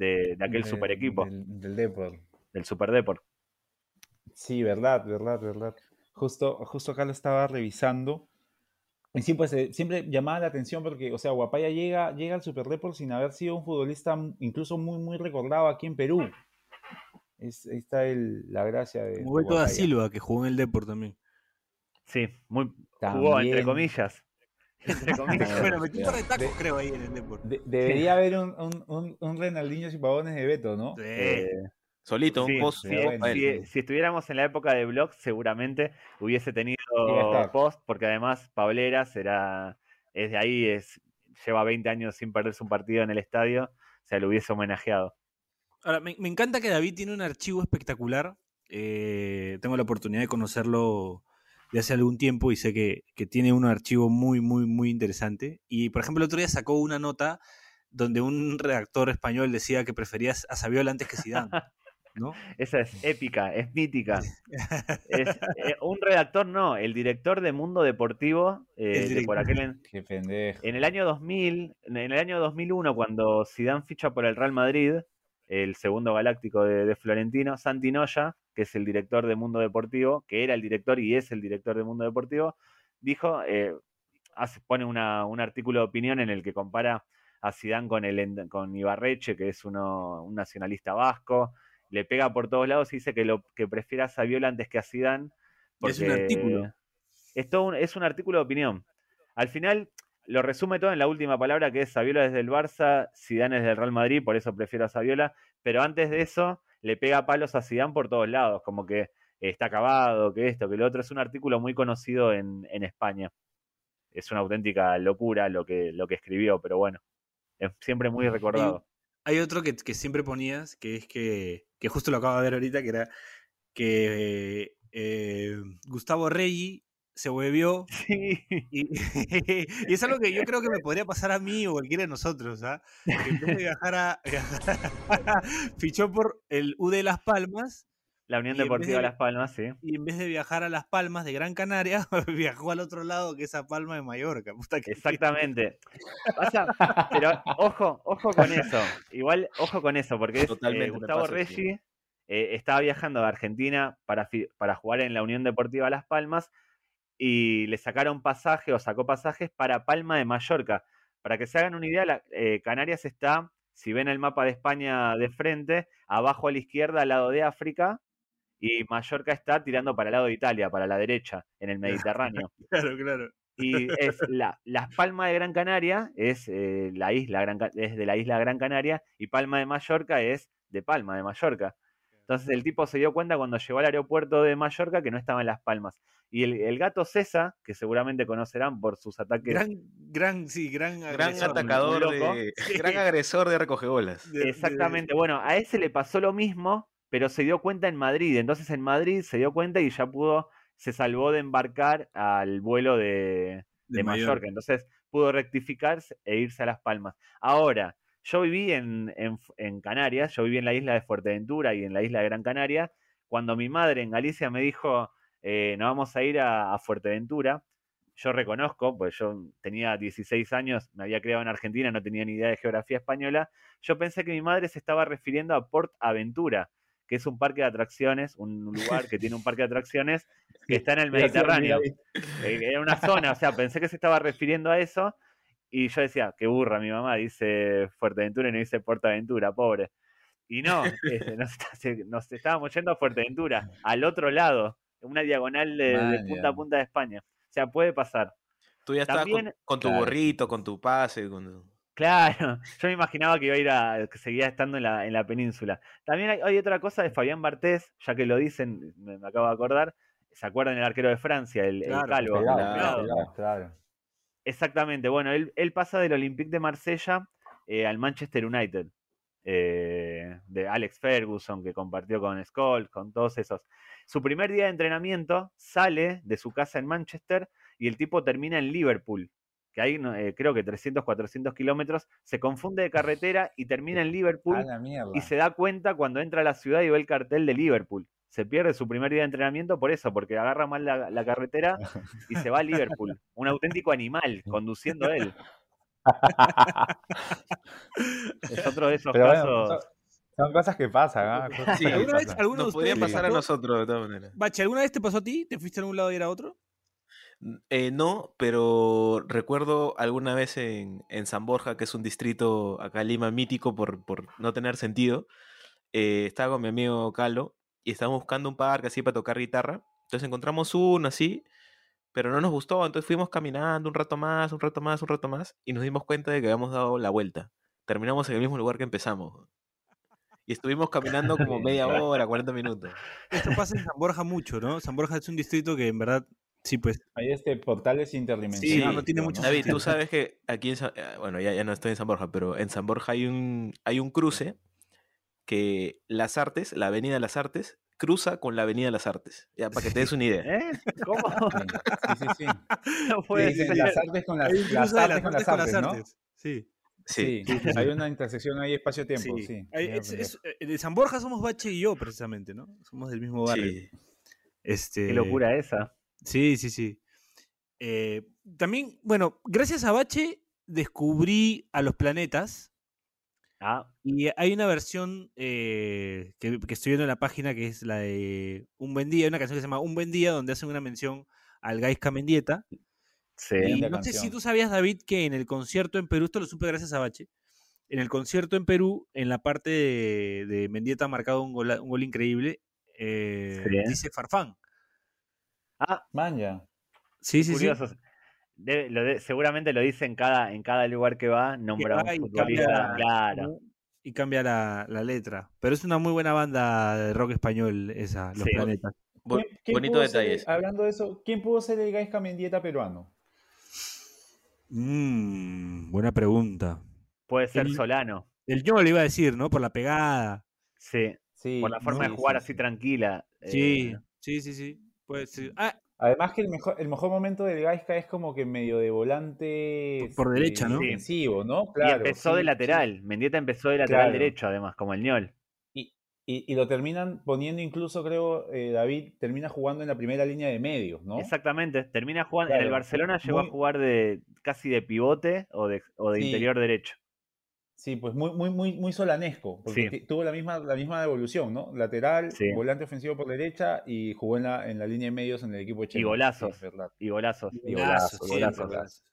de, de aquel De- super equipo, Del, del Depor. del Super Deport. Sí, verdad, verdad, verdad. Justo, justo acá lo estaba revisando. Y sí, pues eh, siempre llamaba la atención porque, o sea, Guapaya llega, llega al Super Depor sin haber sido un futbolista incluso muy, muy recordado aquí en Perú. Es, ahí está el, la gracia de, Como de Beto da Guapaya. Silva, que jugó en el Deport también. Sí, muy jugó entre comillas. Entre comillas. Bueno, metió un par de tacos, de- creo, ahí en el Deport. De- debería haber un, un, un, un Renaldinho y pavones de Beto, ¿no? Sí. Eh, Solito, Sí, un post. sí, si, si- estuviéramos en la época de Blogs, seguramente hubiese tenido post, porque además Pableras era, es de ahí, es, lleva 20 años sin perderse un partido en el estadio, o sea, lo hubiese homenajeado. Ahora, me, me encanta que David tiene un archivo espectacular. eh, tengo la oportunidad de conocerlo de hace algún tiempo y sé que, que tiene un archivo muy, muy, muy interesante. Y, por ejemplo, el otro día sacó una nota donde un redactor español decía que prefería a Saviola antes que Zidane. ¿no? Esa es épica, es mítica. Es, eh, un redactor, no, el director de Mundo Deportivo, eh, El de por aquel en, Qué pendejo. en el año 2000, en el año 2001, cuando Zidane ficha por el Real Madrid, el segundo galáctico de, de Florentino, Santi Noya, que es el director de Mundo Deportivo, que era el director y es el director de Mundo Deportivo, dijo, eh, hace- pone una- un artículo de opinión en el que compara a Zidane con, el, con Ibarreche, que es uno, un nacionalista vasco, le pega por todos lados y dice que lo que prefiere a Saviola antes que a. Y es un artículo. Es, todo un- es un artículo de opinión. Al final lo resume todo en la última palabra que es Saviola desde el Barça, Zidane es del Real Madrid, por eso prefiero a Saviola, pero antes de eso le pega palos a Zidane por todos lados, como que está acabado, que esto, que lo otro. Es un artículo muy conocido en, en España. Es una auténtica locura lo que, lo que escribió, pero bueno, es siempre muy recordado. Hay otro que, que siempre ponías, que es que, que justo lo acabo de ver ahorita, que era que eh, Gustavo Reggi se Sí. y, y es algo que yo creo que me podría pasar a mí o cualquiera de nosotros, ¿ah? Que en vez de viajar a, fichó por el U de Las Palmas La Unión Deportiva de- Las Palmas, sí. y en vez de viajar a Las Palmas de Gran Canaria, viajó al otro lado que es a Palma de Mallorca. Puta que- Exactamente. Pasa- pero ojo, ojo con eso. Igual, ojo con eso, porque es, eh, Gustavo pasa, Reggi sí. eh, estaba viajando de Argentina para, para jugar en la Unión Deportiva Las Palmas y le sacaron pasaje o sacó pasajes para Palma de Mallorca. Para que se hagan una idea, la- eh, Canarias está, si ven el mapa de España de frente, abajo a la izquierda, al lado de África, y Mallorca está tirando para el lado de Italia, para la derecha, en el Mediterráneo. Claro, claro. Y es la, Las Palmas de Gran Canaria, es, eh, la isla Gran, es de la isla Gran Canaria, y Palma de Mallorca es de Palma de Mallorca. Entonces el tipo se dio cuenta cuando llegó al aeropuerto de Mallorca que no estaba en Las Palmas. Y el, el gato César, que seguramente conocerán por sus ataques Gran, gran, sí, gran, Gran agresor, atacador, loco. de, Sí. gran agresor de recogebolas. Exactamente. Bueno, a ese le pasó lo mismo, pero se dio cuenta en Madrid. Entonces en Madrid se dio cuenta y ya pudo, se salvó de embarcar al vuelo de, de de Mallorca. Entonces pudo rectificarse e irse a Las Palmas. Ahora, Yo viví en, en, en Canarias, yo viví en la isla de Fuerteventura y en la isla de Gran Canaria, cuando mi madre en Galicia me dijo, eh, nos vamos a ir a, a Fuerteventura, yo reconozco, pues yo tenía 16 años, me había criado en Argentina, no tenía ni idea de geografía española, yo pensé que mi madre se estaba refiriendo a Port Aventura, que es un parque de atracciones, un lugar que tiene un parque de atracciones que está en el Mediterráneo. Eh, Era una zona, o sea, pensé que se estaba refiriendo a eso y yo decía, qué burra mi mamá, dice Fuerteventura y no dice Portaventura, pobre. Y no, este, nos, nos estábamos yendo a Fuerteventura, al otro lado, una diagonal de, punta a punta de España. O sea, puede pasar. Tú ya estabas con, También- con tu Claro. gorrito, con tu pase, con Claro, yo me imaginaba que iba a ir a, que seguía estando en la, en la península. También hay, hay otra cosa de Fabián Bartés, ya que lo dicen, me, me acabo de acordar. ¿Se acuerdan el arquero de Francia, el, el Claro, calvo? Pelado, claro. Exactamente, bueno, él, él pasa del Olympique de Marsella eh, al Manchester United, eh, de Alex Ferguson, que compartió con Scholes, con todos esos. Su primer día de entrenamiento sale de su casa en Manchester y el tipo termina en Liverpool, que hay eh, creo que 300, 400 kilómetros, se confunde de carretera y termina en Liverpool A la mierda. y se da cuenta cuando entra a la ciudad y ve el cartel de Liverpool. Se pierde su primer día de entrenamiento por eso, porque agarra mal la, la carretera y se va a Liverpool. Un auténtico animal conduciendo él. Es otro de esos Pero casos. Son cosas que pasan, ¿ah? Cosas Sí, que ¿Alguna vez, pasan. alguno de Nos podría ustedes pasar a nosotros de todas maneras. Bache, ¿alguna vez te pasó a ti? ¿Te fuiste a un lado y era a otro? Eh, no, pero recuerdo alguna vez en, en San Borja, que es un distrito acá en Lima mítico por, por no tener sentido, eh, estaba con mi amigo Calo y estábamos buscando un parque así para tocar guitarra. Entonces encontramos uno así, pero no nos gustó, entonces fuimos caminando un rato más, un rato más, un rato más y nos dimos cuenta de que habíamos dado la vuelta. Terminamos en el mismo lugar que empezamos. Y estuvimos caminando como media hora, 40 minutos. Esto pasa en San Borja mucho, ¿no? San Borja es un distrito que en verdad, sí, pues. Hay este portales Sí, interdimensionales. no, no tiene mucho David, sentido. tú sabes que aquí en San, eh, bueno, ya, ya no estoy en San Borja, pero en San Borja hay un, hay un cruce que Las Artes, la Avenida Las Artes, cruza con la Avenida Las Artes. Ya, para que te des una idea. ¿Eh? ¿Cómo? Sí, sí, sí. No sí. puede ser. las artes con las, las cruce de artes con las artes, ¿no? artes. Sí. Sí. Sí, hay una intersección ahí espacio-tiempo, sí. sí. Es- es- eh, de San Borja somos Bache y yo, precisamente, ¿no? Somos del mismo barrio. Sí. Este, Qué locura esa. Sí, sí, sí. Eh, también, bueno, gracias a Bache descubrí a los planetas Ah, y hay una versión eh, que, que estoy viendo en la página que es la de Un Buen Día, una canción que se llama Un Buen Día, donde hacen una mención al Gaisca Mendieta. Sí. Y Linda no sé si tú sabías, David, que en el concierto en Perú, esto lo supe gracias a Bache, en el concierto en Perú, en la parte de, de Mendieta ha marcado un gol, un gol increíble, eh, Sí. dice Farfán. Ah, Man, ya. Sí, sí, sí. curioso. Debe- lo de- seguramente lo dice en cada, en cada lugar que va, nombra un futbolista. cambia- Claro. Y cambia la, la letra. Pero es una muy buena banda de rock español esa, Los Sí. Planetas. Bo- ¿Quién- quién bonito detalle. hablando de eso, ¿quién pudo ser el Gaisca Mendieta peruano? Mm, buena pregunta. Puede ser El- Solano. El yo le iba a decir, ¿no? Por la pegada. Sí. Sí, Por la forma sí, de jugar sí, así sí. tranquila. Sí, eh, sí, sí, sí. Puede ser. Ah, Además que el mejor, el mejor momento del Gaisca es como que medio de volante Por- por derecha, ¿no? Sí. defensivo, ¿no? y Claro. empezó sí, de sí. lateral. Mendieta empezó de lateral Claro. derecho, además, como el ñol. Y, y- y lo terminan poniendo incluso, creo, eh, David, termina jugando en la primera línea de medios, ¿no? Exactamente. Termina jugando. En el Barcelona llegó muy- a jugar de casi de pivote o de, o de Sí. interior derecho. Sí, pues muy, muy, muy, muy solanesco, porque Sí. tuvo la misma, la misma evolución, ¿no? Lateral, Sí. volante ofensivo por derecha y jugó en la, en la línea de medios en el equipo de Chelsea. golazos. Sí, es verdad. Y golazos. Y Golazos, golazos, siempre, golazos.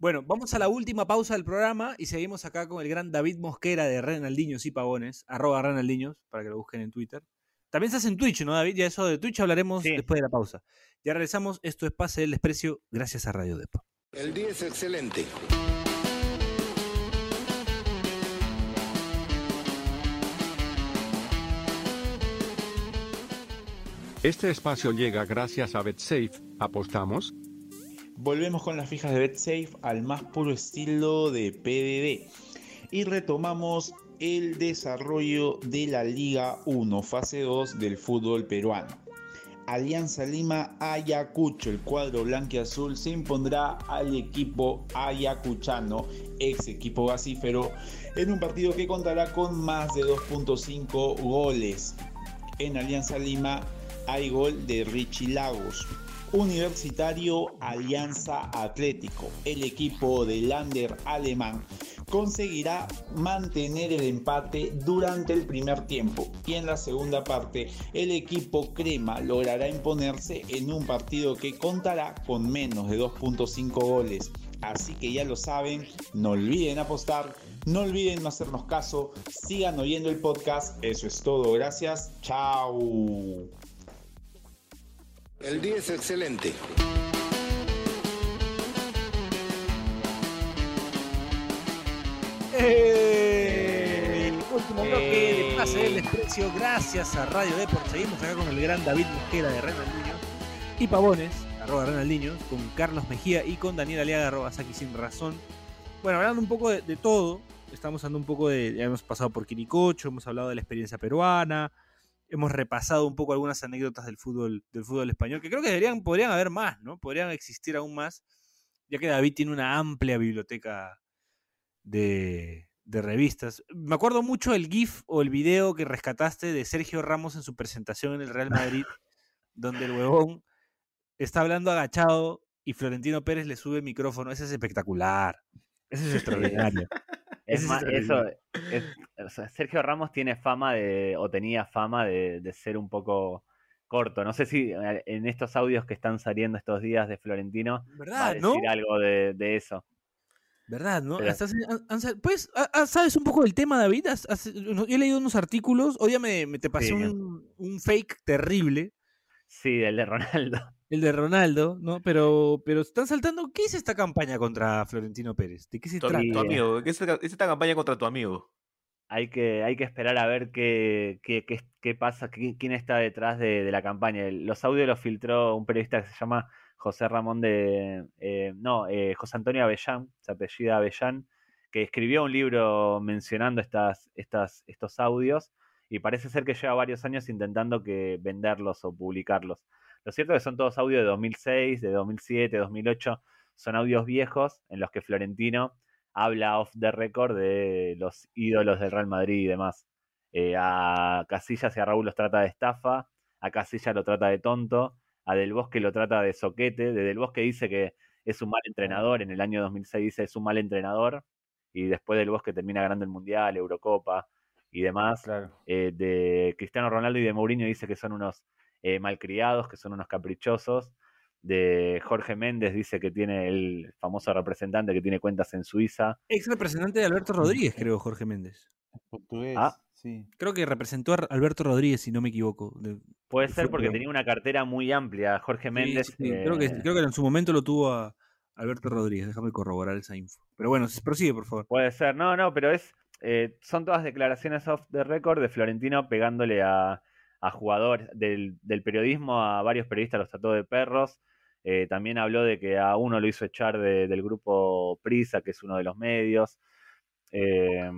Bueno, vamos a la última pausa del programa y seguimos acá con el gran David Mosquera de Renaldiños y Pavones, arroba Renaldiños, para que lo busquen en Twitter. También se hace en Twitch, ¿no, David? Ya eso de Twitch hablaremos Sí. después de la pausa. Ya regresamos, esto es Pase del Desprecio, gracias a Radio Depo. El día es excelente. Este espacio llega gracias a BetSafe. ¿Apostamos? Volvemos con las fijas de BetSafe al más puro estilo de PDD y retomamos el desarrollo de la Liga 1, fase 2 del fútbol peruano. Alianza Lima Ayacucho. El cuadro blanquiazul se impondrá al equipo ayacuchano, ex equipo gasífero, en un partido que contará con más de 2.5 goles. En Alianza Lima hay gol de Richie Lagos. Universitario Alianza Atlético, el equipo de Lander alemán, conseguirá mantener el empate durante el primer tiempo y en la segunda parte el equipo crema logrará imponerse en un partido que contará con menos de 2.5 goles. Así que ya lo saben, no olviden apostar, no olviden no hacernos caso, sigan oyendo el podcast, eso es todo, gracias, chao. El día es excelente. ¡Eh! Último bloque de pase del desprecio. Gracias a Radio Deport. Seguimos acá con el gran David Mosquera de Renaldinho y Pavones, arroba Renaldinho, con Carlos Mejía y con Daniel Aliaga, arroba Saki sin razón. Bueno, hablando un poco de, de todo, estamos hablando un poco de. Ya hemos pasado por Quiricocho, hemos hablado de la experiencia peruana, hemos repasado un poco algunas anécdotas del fútbol, del fútbol español, que creo que deberían, podrían haber más, ¿no? Podrían existir aún más, ya que David tiene una amplia biblioteca de, de revistas. Me acuerdo mucho el GIF o el video que rescataste de Sergio Ramos en su presentación en el Real Madrid, donde el huevón está hablando agachado y Florentino Pérez le sube el micrófono. Ese es espectacular. Ese es extraordinario. Es más, eso, extraordinario. es- o sea, Sergio Ramos tiene fama de, o tenía fama de, de ser un poco corto. No sé si en estos audios que están saliendo estos días de Florentino va a ¿Verdad, decir no? algo de, de eso. ¿Verdad, no? Pero- pues, ah, ah, ¿sabes un poco del tema, David? Yo he leído unos artículos. Hoy día me, me te pasé Sí. un, un fake terrible, Sí, el de Ronaldo. El de Ronaldo, ¿no? Pero, pero están saltando. ¿Qué es esta campaña contra Florentino Pérez? ¿De qué se Tu, trata? tu amigo, ¿qué es esta, es esta campaña contra tu amigo? Hay que, hay que esperar a ver qué, qué, qué, qué pasa, qué- quién está detrás de, de la campaña. El- Los audios los filtró un periodista que se llama José Ramón de... eh, no, eh, José Antonio Avellán, se apellida Avellán, que escribió un libro mencionando estas, estas, estos audios y parece ser que lleva varios años intentando que venderlos o publicarlos. Lo cierto es que son todos audios de 2006, de 2007, 2008, son audios viejos en los que Florentino habla off the record de los ídolos del Real Madrid y demás. Eh, a Casillas y a Raúl los trata de estafa, a Casillas lo trata de tonto, a Del Bosque lo trata de soquete, de Del Bosque dice que es un mal entrenador, en el año 2006 dice es un mal entrenador, y después Del Bosque termina ganando el Mundial, Eurocopa y demás. Claro. Eh, de Cristiano Ronaldo y de Mourinho dice que son unos eh, malcriados, que son unos caprichosos. De Jorge Méndez dice que tiene el famoso representante que tiene cuentas en Suiza. Ex representante de Alberto Rodríguez, creo, Jorge Méndez. Portugués, Ah. sí. Creo que representó a Alberto Rodríguez, si no me equivoco. de- Puede de ser porque tenía una cartera muy amplia. Jorge Méndez. sí, sí, creo, que, eh, creo que en su momento lo tuvo a Alberto Rodríguez. Déjame corroborar esa info. Pero bueno, prosigue, por favor. Puede ser, no, no, pero es. eh, son todas declaraciones off the record de Florentino pegándole a, a jugadores del, del periodismo, a varios periodistas los trató de perros. Eh, también habló de que a uno lo hizo echar de- del grupo Prisa, que es uno de los medios. Eh,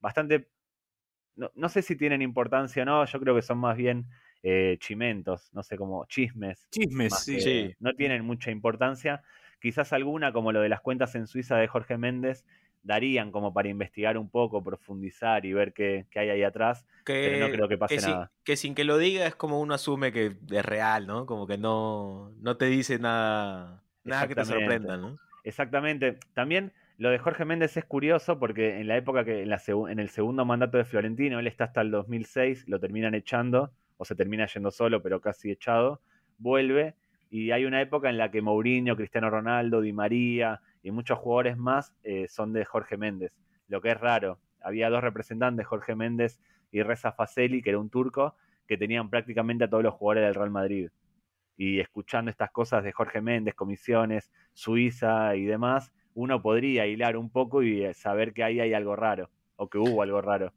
bastante. No, no sé si tienen importancia o no, yo creo que son más bien eh, chimentos, no sé, como chismes. Chismes, sí. Sí. No tienen mucha importancia. Quizás alguna, como lo de las cuentas en Suiza de Jorge Méndez, darían como para investigar un poco, profundizar y ver qué, qué hay ahí atrás. Pero no creo que pase sin- nada. que sin que lo diga es como uno asume que es real, ¿no? Como que no, no te dice nada, nada que te sorprenda, ¿no? Exactamente. También lo de Jorge Méndez es curioso porque en la época que, en, la en el segundo mandato de Florentino, él está hasta el 2006, lo terminan echando, o se termina yendo solo, pero casi echado, vuelve, y hay una época en la que Mourinho, Cristiano Ronaldo, Di María y muchos jugadores más eh, son de Jorge Méndez, lo que es raro. Había dos representantes, Jorge Méndez y Reza Faseli, que era un turco, que tenían prácticamente a todos los jugadores del Real Madrid. Y escuchando estas cosas de Jorge Méndez, comisiones, Suiza y demás, uno podría hilar un poco y eh, saber que ahí hay algo raro, o que hubo algo raro.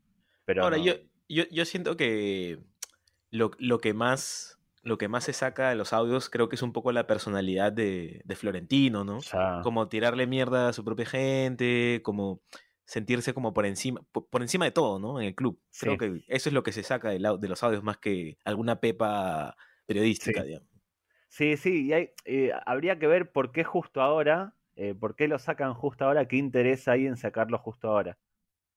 Pero Ahora, no. yo, yo, yo siento que lo, lo que más lo que más se saca de los audios creo que es un poco la personalidad de, de Florentino, ¿no? Como tirarle mierda a su propia gente, como sentirse como por encima, por, por encima de todo, ¿no? En el club. Creo que eso es lo que se saca au- de, los audios más que alguna pepa periodística, Sí. digamos. Sí, sí, y hay- eh, habría que ver por qué justo ahora, eh, por qué lo sacan justo ahora, qué interés hay en sacarlo justo ahora.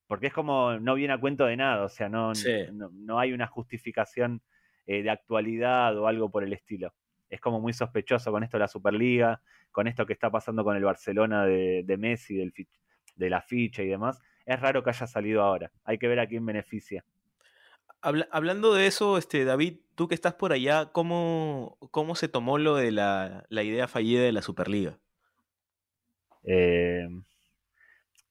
Porque es como, no viene a cuento de nada, o sea, no, Sí. no, no hay una justificación eh, de actualidad o algo por el estilo. Es como muy sospechoso con esto de la Superliga, con esto que está pasando con el Barcelona de, de Messi, del, de la ficha y demás. Es raro que haya salido ahora. Hay que ver a quién beneficia. Habla- hablando de eso, este, David, tú que estás por allá, ¿cómo, cómo se tomó lo de la, la idea fallida de la Superliga? Eh,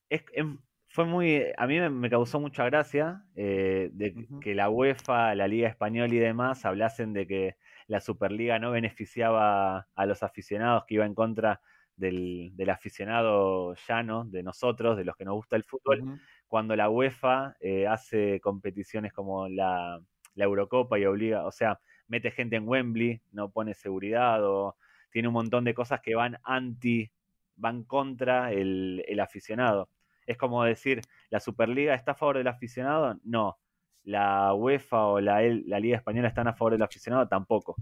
es- em- fue muy, a mí me, causó mucha gracia eh, de que- la UEFA, la Liga Española y demás hablasen de que la Superliga no beneficiaba a los aficionados, que iba en contra del, del aficionado llano, de nosotros, de los que nos gusta el fútbol, cuando la UEFA eh, hace competiciones como la, la Eurocopa y obliga, o sea, mete gente en Wembley, no pone seguridad o tiene un montón de cosas que van anti, van contra el, el aficionado. Es como decir, ¿la Superliga está a favor del aficionado? No. ¿La UEFA o la, el- la Liga Española están a favor del aficionado? Tampoco.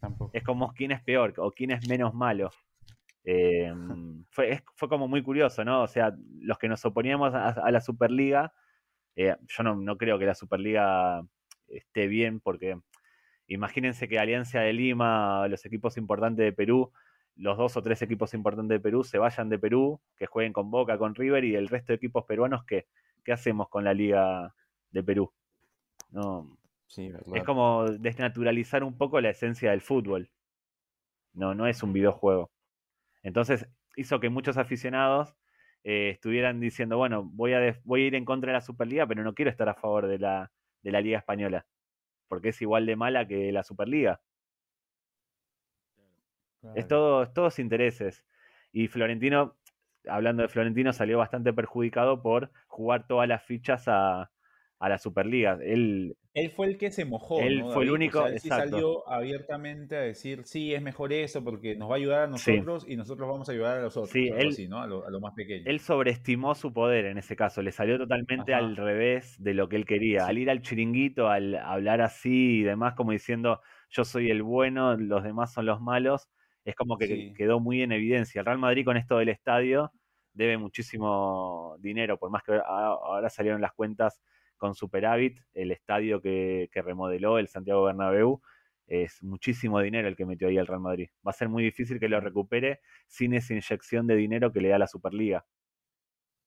Tampoco. Es como quién es peor o quién es menos malo. Eh, fue, fue como muy curioso, ¿no? O sea, los que nos oponíamos a, a la Superliga, eh, yo no, no creo que la Superliga esté bien porque imagínense que Alianza de Lima, los equipos importantes de Perú, los dos o tres equipos importantes de Perú se vayan de Perú, que jueguen con Boca, con River y el resto de equipos peruanos, ¿qué, qué hacemos con la Liga de Perú? No, Sí, es como desnaturalizar un poco la esencia del fútbol. No, no es un videojuego. Entonces hizo que muchos aficionados eh, estuvieran diciendo, bueno, voy a, voy a ir en contra de la Superliga, pero no quiero estar a favor de la, de la Liga Española, porque es igual de mala que la Superliga. Es Claro. todo, es todos intereses. Y Florentino, hablando de Florentino, salió bastante perjudicado por jugar todas las fichas a, a la Superliga. Él, Él fue el que se mojó. Él ¿no, fue el David? O único- sea, él sí salió abiertamente a decir, sí, es mejor eso porque nos va a ayudar a Sí. nosotros y nosotros vamos a ayudar a los otros. Sí, él- así, ¿no? A lo, a lo más pequeño. él sobreestimó su poder en ese caso, le salió totalmente Ajá. al revés de lo que él quería. Sí. Al ir al chiringuito, al hablar así y demás, como diciendo yo soy el bueno, los demás son los malos, es como que Sí. quedó muy en evidencia. El Real Madrid con esto del estadio debe muchísimo dinero, por más que ahora salieron las cuentas con superávit, el estadio que, que remodeló el Santiago Bernabéu, es muchísimo dinero el que metió ahí el Real Madrid. Va a ser muy difícil que lo recupere sin esa inyección de dinero que le da la Superliga.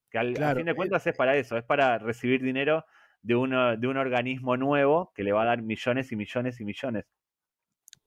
Que al, fin de eh, cuentas es para eso, es para recibir dinero de, uno, de un organismo nuevo que le va a dar millones y millones y millones.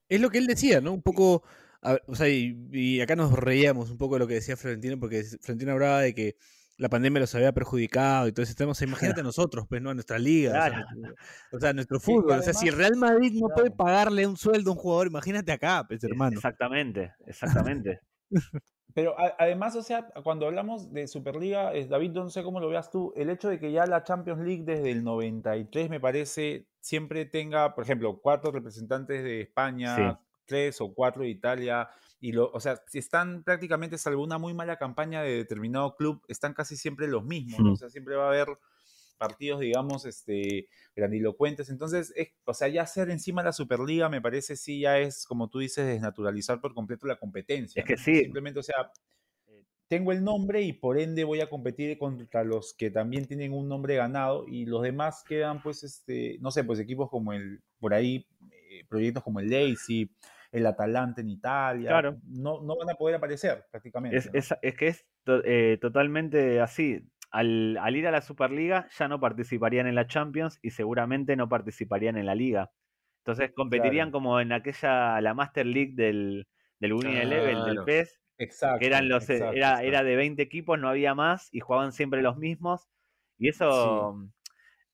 Es lo que él decía, ¿no? Un poco, a- o sea, y, y acá nos reíamos un poco de lo que decía Florentino, porque Florentino hablaba de que la pandemia los había perjudicado y todo ese tema. O sea, imagínate a nosotros, pues, ¿no? A nuestra liga, o sea, Claro. nuestro- o sea, nuestro fútbol. o sea, si el Real Madrid no puede pagarle un sueldo a un jugador, imagínate acá, pues, hermano. Exactamente, exactamente. Pero a- además, o sea, cuando hablamos de Superliga, eh, David, no sé cómo lo veas tú, el hecho de que ya la Champions League desde el 93, me parece, siempre tenga, por ejemplo, cuatro representantes de España, Sí. Tres o cuatro de Italia, y lo, o sea, si están prácticamente, salvo una muy mala campaña de determinado club, están casi siempre los mismos, ¿no? O sea, siempre va a haber partidos, digamos, este, grandilocuentes. Entonces, es, o sea, ya ser encima de la Superliga me parece sí ya es, como tú dices, desnaturalizar por completo la competencia. Es que ¿no? sí. Simplemente, o sea, tengo el nombre y por ende voy a competir contra los que también tienen un nombre ganado y los demás quedan, pues, este, no sé, pues equipos como el, por ahí, eh, proyectos como el Lazy, el Atalanta en Italia, Claro. no, no van a poder aparecer prácticamente. Es, ¿no? es- es que es to- eh, totalmente así. Al, al ir a la Superliga ya no participarían en la Champions y seguramente no participarían en la Liga. Entonces competirían Claro. como en aquella, la Master League del, del Eleven, del. PES, Exacto. que eran los, eh, exacto, era, exacto. era de 20 equipos, no había más y jugaban siempre los mismos. Y eso, mm,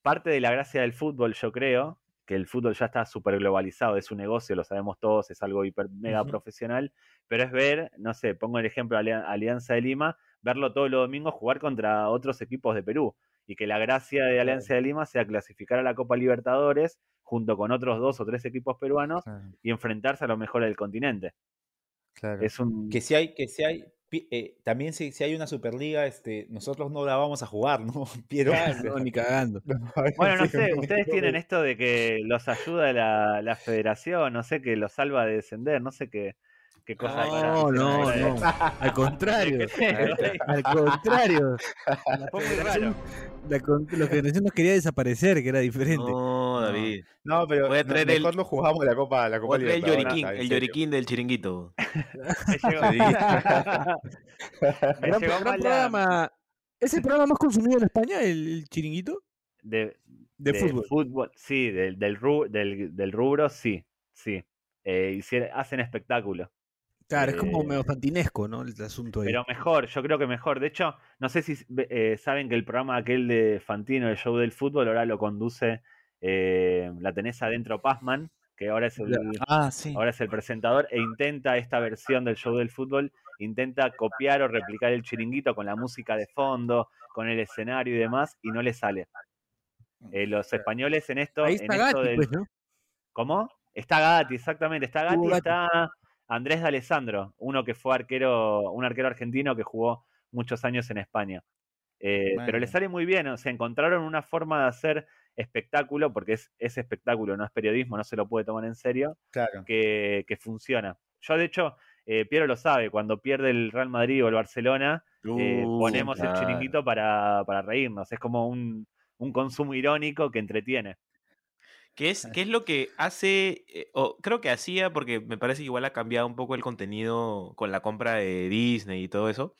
parte de la gracia del fútbol, yo creo, que el fútbol ya está súper globalizado, es un negocio, lo sabemos todos, es algo hiper mega profesional, pero es ver, no sé, pongo el ejemplo Alianza de Lima, verlo todos los domingos jugar contra otros equipos de Perú. Y que la gracia de. Alianza de Lima sea clasificar a la Copa Libertadores junto con otros dos o tres equipos peruanos Claro, y enfrentarse a lo mejor del continente. claro. Es un... que si hay, que si hay eh, también si, si hay una Superliga, este, nosotros no la vamos a jugar, ¿no? Piero. No, ni cagando. Bueno, no sé, ustedes tienen esto de que los ayuda la, la federación, no sé, que los salva de descender, no sé qué, qué cosa. No, no, no. Al contrario. Al contrario. La la la federación nos quería desaparecer, que era diferente. No, David. No, pero Voy a el- lo jugamos la Copa, la Copa el lloriquín, el lloriquín del chiringuito. Me llegó, me Gran, llegó gran mal la- programa. ¿Es el programa más consumido en España, el, el chiringuito? de, De, de fútbol. sí, del, del, ru- del, del rubro, sí, sí. Eh, hiciera- hacen espectáculo. Claro, es como eh, medio fantinesco, ¿no? El asunto ahí. Pero mejor, yo creo que mejor. De hecho, no sé si eh, saben que el programa aquel de Fantino, el show del fútbol, ahora lo conduce, eh, la tenés adentro Pazman, que ahora es el, Ah, sí. ahora es el presentador, e intenta esta versión del show del fútbol, intenta copiar o replicar el chiringuito con la música de fondo, con el escenario y demás, y no le sale. Eh, los españoles en esto, ahí en esto Gatti, del- pues, ¿no? ¿Cómo? Está Gatti, exactamente. Está Gatti, Gatti. está Andrés D'Alessandro, uno que fue arquero, un arquero argentino que jugó muchos años en España. Eh, pero le sale muy bien, o sea, encontraron una forma de hacer espectáculo, porque es, es espectáculo, no es periodismo, no se lo puede tomar en serio, Claro. que, que funciona. Yo, de hecho, eh, Piero lo sabe, cuando pierde el Real Madrid o el Barcelona, eh, Uh, ponemos el chiringuito para, para reírnos. Es como un, un consumo irónico que entretiene. ¿Qué es, qué es lo que hace, eh, o creo que hacía, porque me parece que igual ha cambiado un poco el contenido con la compra de Disney y todo eso,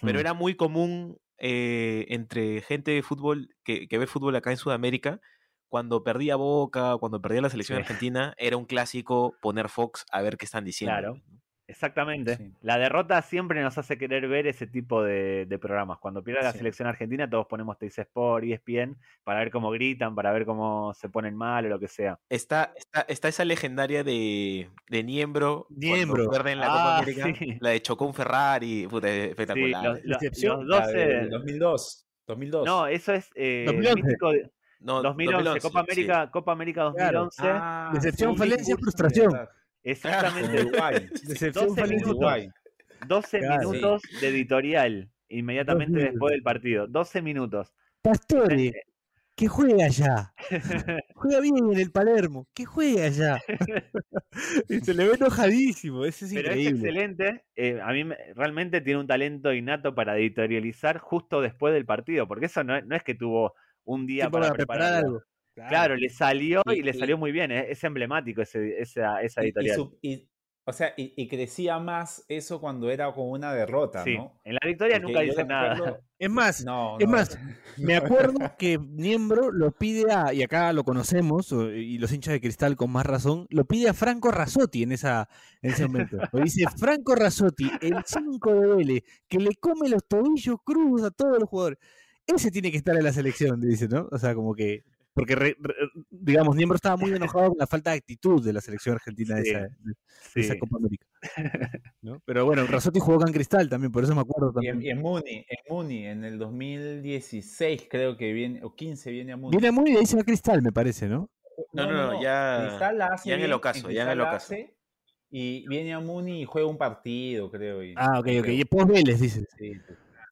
pero Mm. era muy común eh, entre gente de fútbol que, que ve fútbol acá en Sudamérica, cuando perdía Boca, cuando perdía la selección Sí. argentina, era un clásico poner Fox a ver qué están diciendo. Claro. Exactamente. Sí. La derrota siempre nos hace querer ver ese tipo de, de programas. Cuando pierde la Sí. selección argentina, todos ponemos Teis Sport, ESPN, para ver cómo gritan, para ver cómo se ponen mal o lo que sea. Está, está, está esa legendaria de, de Niembro, Niembro. pierden la Copa Ah, América, sí. la de chocó un Ferrari, puta, Sí, espectacular. los, los- Decepción, los La del 12. 2002. 2002. No, eso es eh, el 2011. mítico de- No, 2011, Copa sí. América, Copa América Claro. 2011. Ah, Decepción, sí, falencia, frustración. verdad. Exactamente. Uruguay. Decepción, 12 falencia, minutos. Uruguay. 12 Claro. minutos de editorial inmediatamente después del partido. 12 minutos. Pastore, que juega allá. Juega bien en el Palermo. Que juega allá. y se le ve enojadísimo. Eso es Pero es increíble. excelente. eh, a mí me- realmente tiene un talento innato para editorializar justo después del partido, porque eso no, no es que tuvo un día para, para preparar prepararlo. algo. Claro, le salió y, Y- le y- salió muy bien. Es, es emblemático ese, esa, esa Y- y editorial. su- y- o sea, y, y crecía más eso cuando era como una derrota, sí. ¿no? En la victoria Porque nunca dice nada. recuerdo- Es más, No, Es no, más, me acuerdo que Niembro lo pide a, y acá lo conocemos, y los hinchas de cristal con más razón, lo pide a Franco Razzotti en, esa, en ese momento. Lo dice Franco Razzotti, el 5 de Vélez, que le come los tobillos crudos a todos los jugadores. Ese tiene que estar en la selección, dice, ¿no? O sea, como que. Porque, re- re- digamos, Niembro estaba muy enojado con la falta de actitud de la selección argentina de, esa, de- de esa. Copa América. ¿no? Pero bueno, Razzotti jugó acá en cristal también, por eso me acuerdo Y en, también. y en Muni, en Muni, en el 2016 creo que viene, o 15 viene a Muni. Viene muy de ahí se va Cristal, me parece, ¿no? No, no, no, ya- Cristal la hace ya en el ocaso, ya en el ocaso. hace, Y viene a Muni y juega un partido, creo. y- Ah, ok, ok. creo. Y post Vélez, dices. Sí,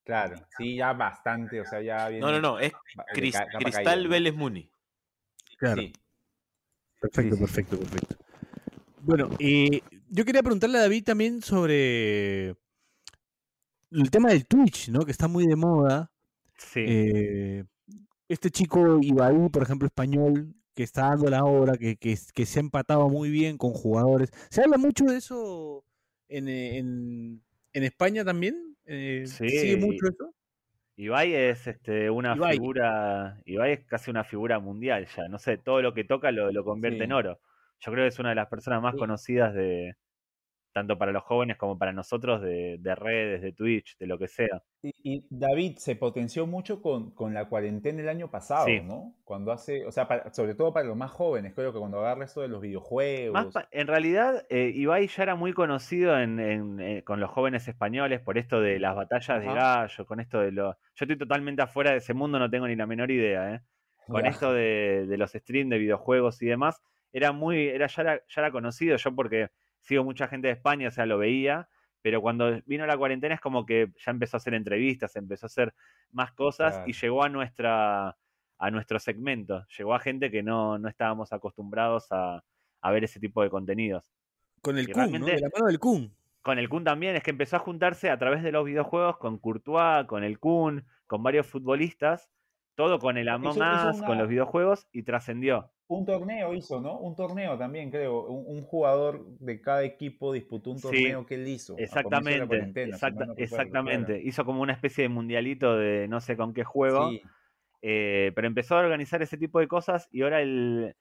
claro, sí, ya bastante, o sea, ya viene. No, no, no, es Cris- Cristal. Vélez Muni. Claro. Sí. Perfecto, Sí, perfecto, perfecto. Bueno, eh, yo quería preguntarle a David también sobre el tema del Twitch, ¿no? Que está muy de moda. Sí. Eh, este chico Ibaí, por ejemplo, español, que está dando la obra, que, que, que se ha empatado muy bien con jugadores. ¿Se habla mucho de eso en, en, en España también? Eh, Sí, ¿Sigue mucho eso? Ibai es este, una Ibai. figura, Ibai es casi una figura mundial ya, no sé, todo lo que toca lo, lo convierte Sí. en oro. Yo creo que es una de las personas más Sí. conocidas de, tanto para los jóvenes como para nosotros, de, de redes, de Twitch, de lo que sea. Y, y David se potenció mucho con, con la cuarentena el año pasado, Sí. ¿no? Cuando hace, o sea, para- sobre todo para los más jóvenes, creo que cuando agarra esto de los videojuegos. Más en realidad, eh, Ibai ya era muy conocido en, en, eh, con los jóvenes españoles por esto de las batallas de gallo, con esto de lo... Yo estoy totalmente afuera de ese mundo, no tengo ni la menor idea, ¿eh? Con esto de, de los streams de videojuegos y demás, era muy, era ya, era, ya era conocido yo porque sigo mucha gente de España, o sea, lo veía, pero cuando vino la cuarentena es como que ya empezó a hacer entrevistas, empezó a hacer más cosas y llegó a nuestra a nuestro segmento, llegó a gente que no, no estábamos acostumbrados a, a ver ese tipo de contenidos. Con el Kun, ¿no? De la mano del Kun. Con el Kun también, es que empezó a juntarse a través de los videojuegos con Courtois, con el Kun, con varios futbolistas, todo con el hizo Us, con los videojuegos y trascendió. Un torneo hizo, ¿no? Un torneo también, creo. Un, un jugador de cada equipo disputó un Sí, torneo que él hizo. Exactamente, exacta- no exactamente. claro. Hizo como una especie de mundialito de no sé con qué juego, Sí, eh, pero empezó a organizar ese tipo de cosas y ahora el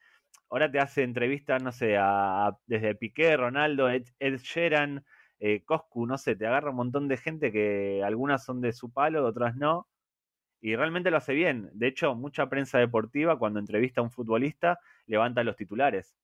ahora te hace entrevistas, no sé, a, a- desde Piqué, Ronaldo, Ed, Ed Sheeran, eh, Coscu, no sé, te agarra un montón de gente que algunas son de su palo, otras no. Y realmente lo hace bien. De hecho, mucha prensa deportiva, cuando entrevista a un futbolista, levanta los titulares.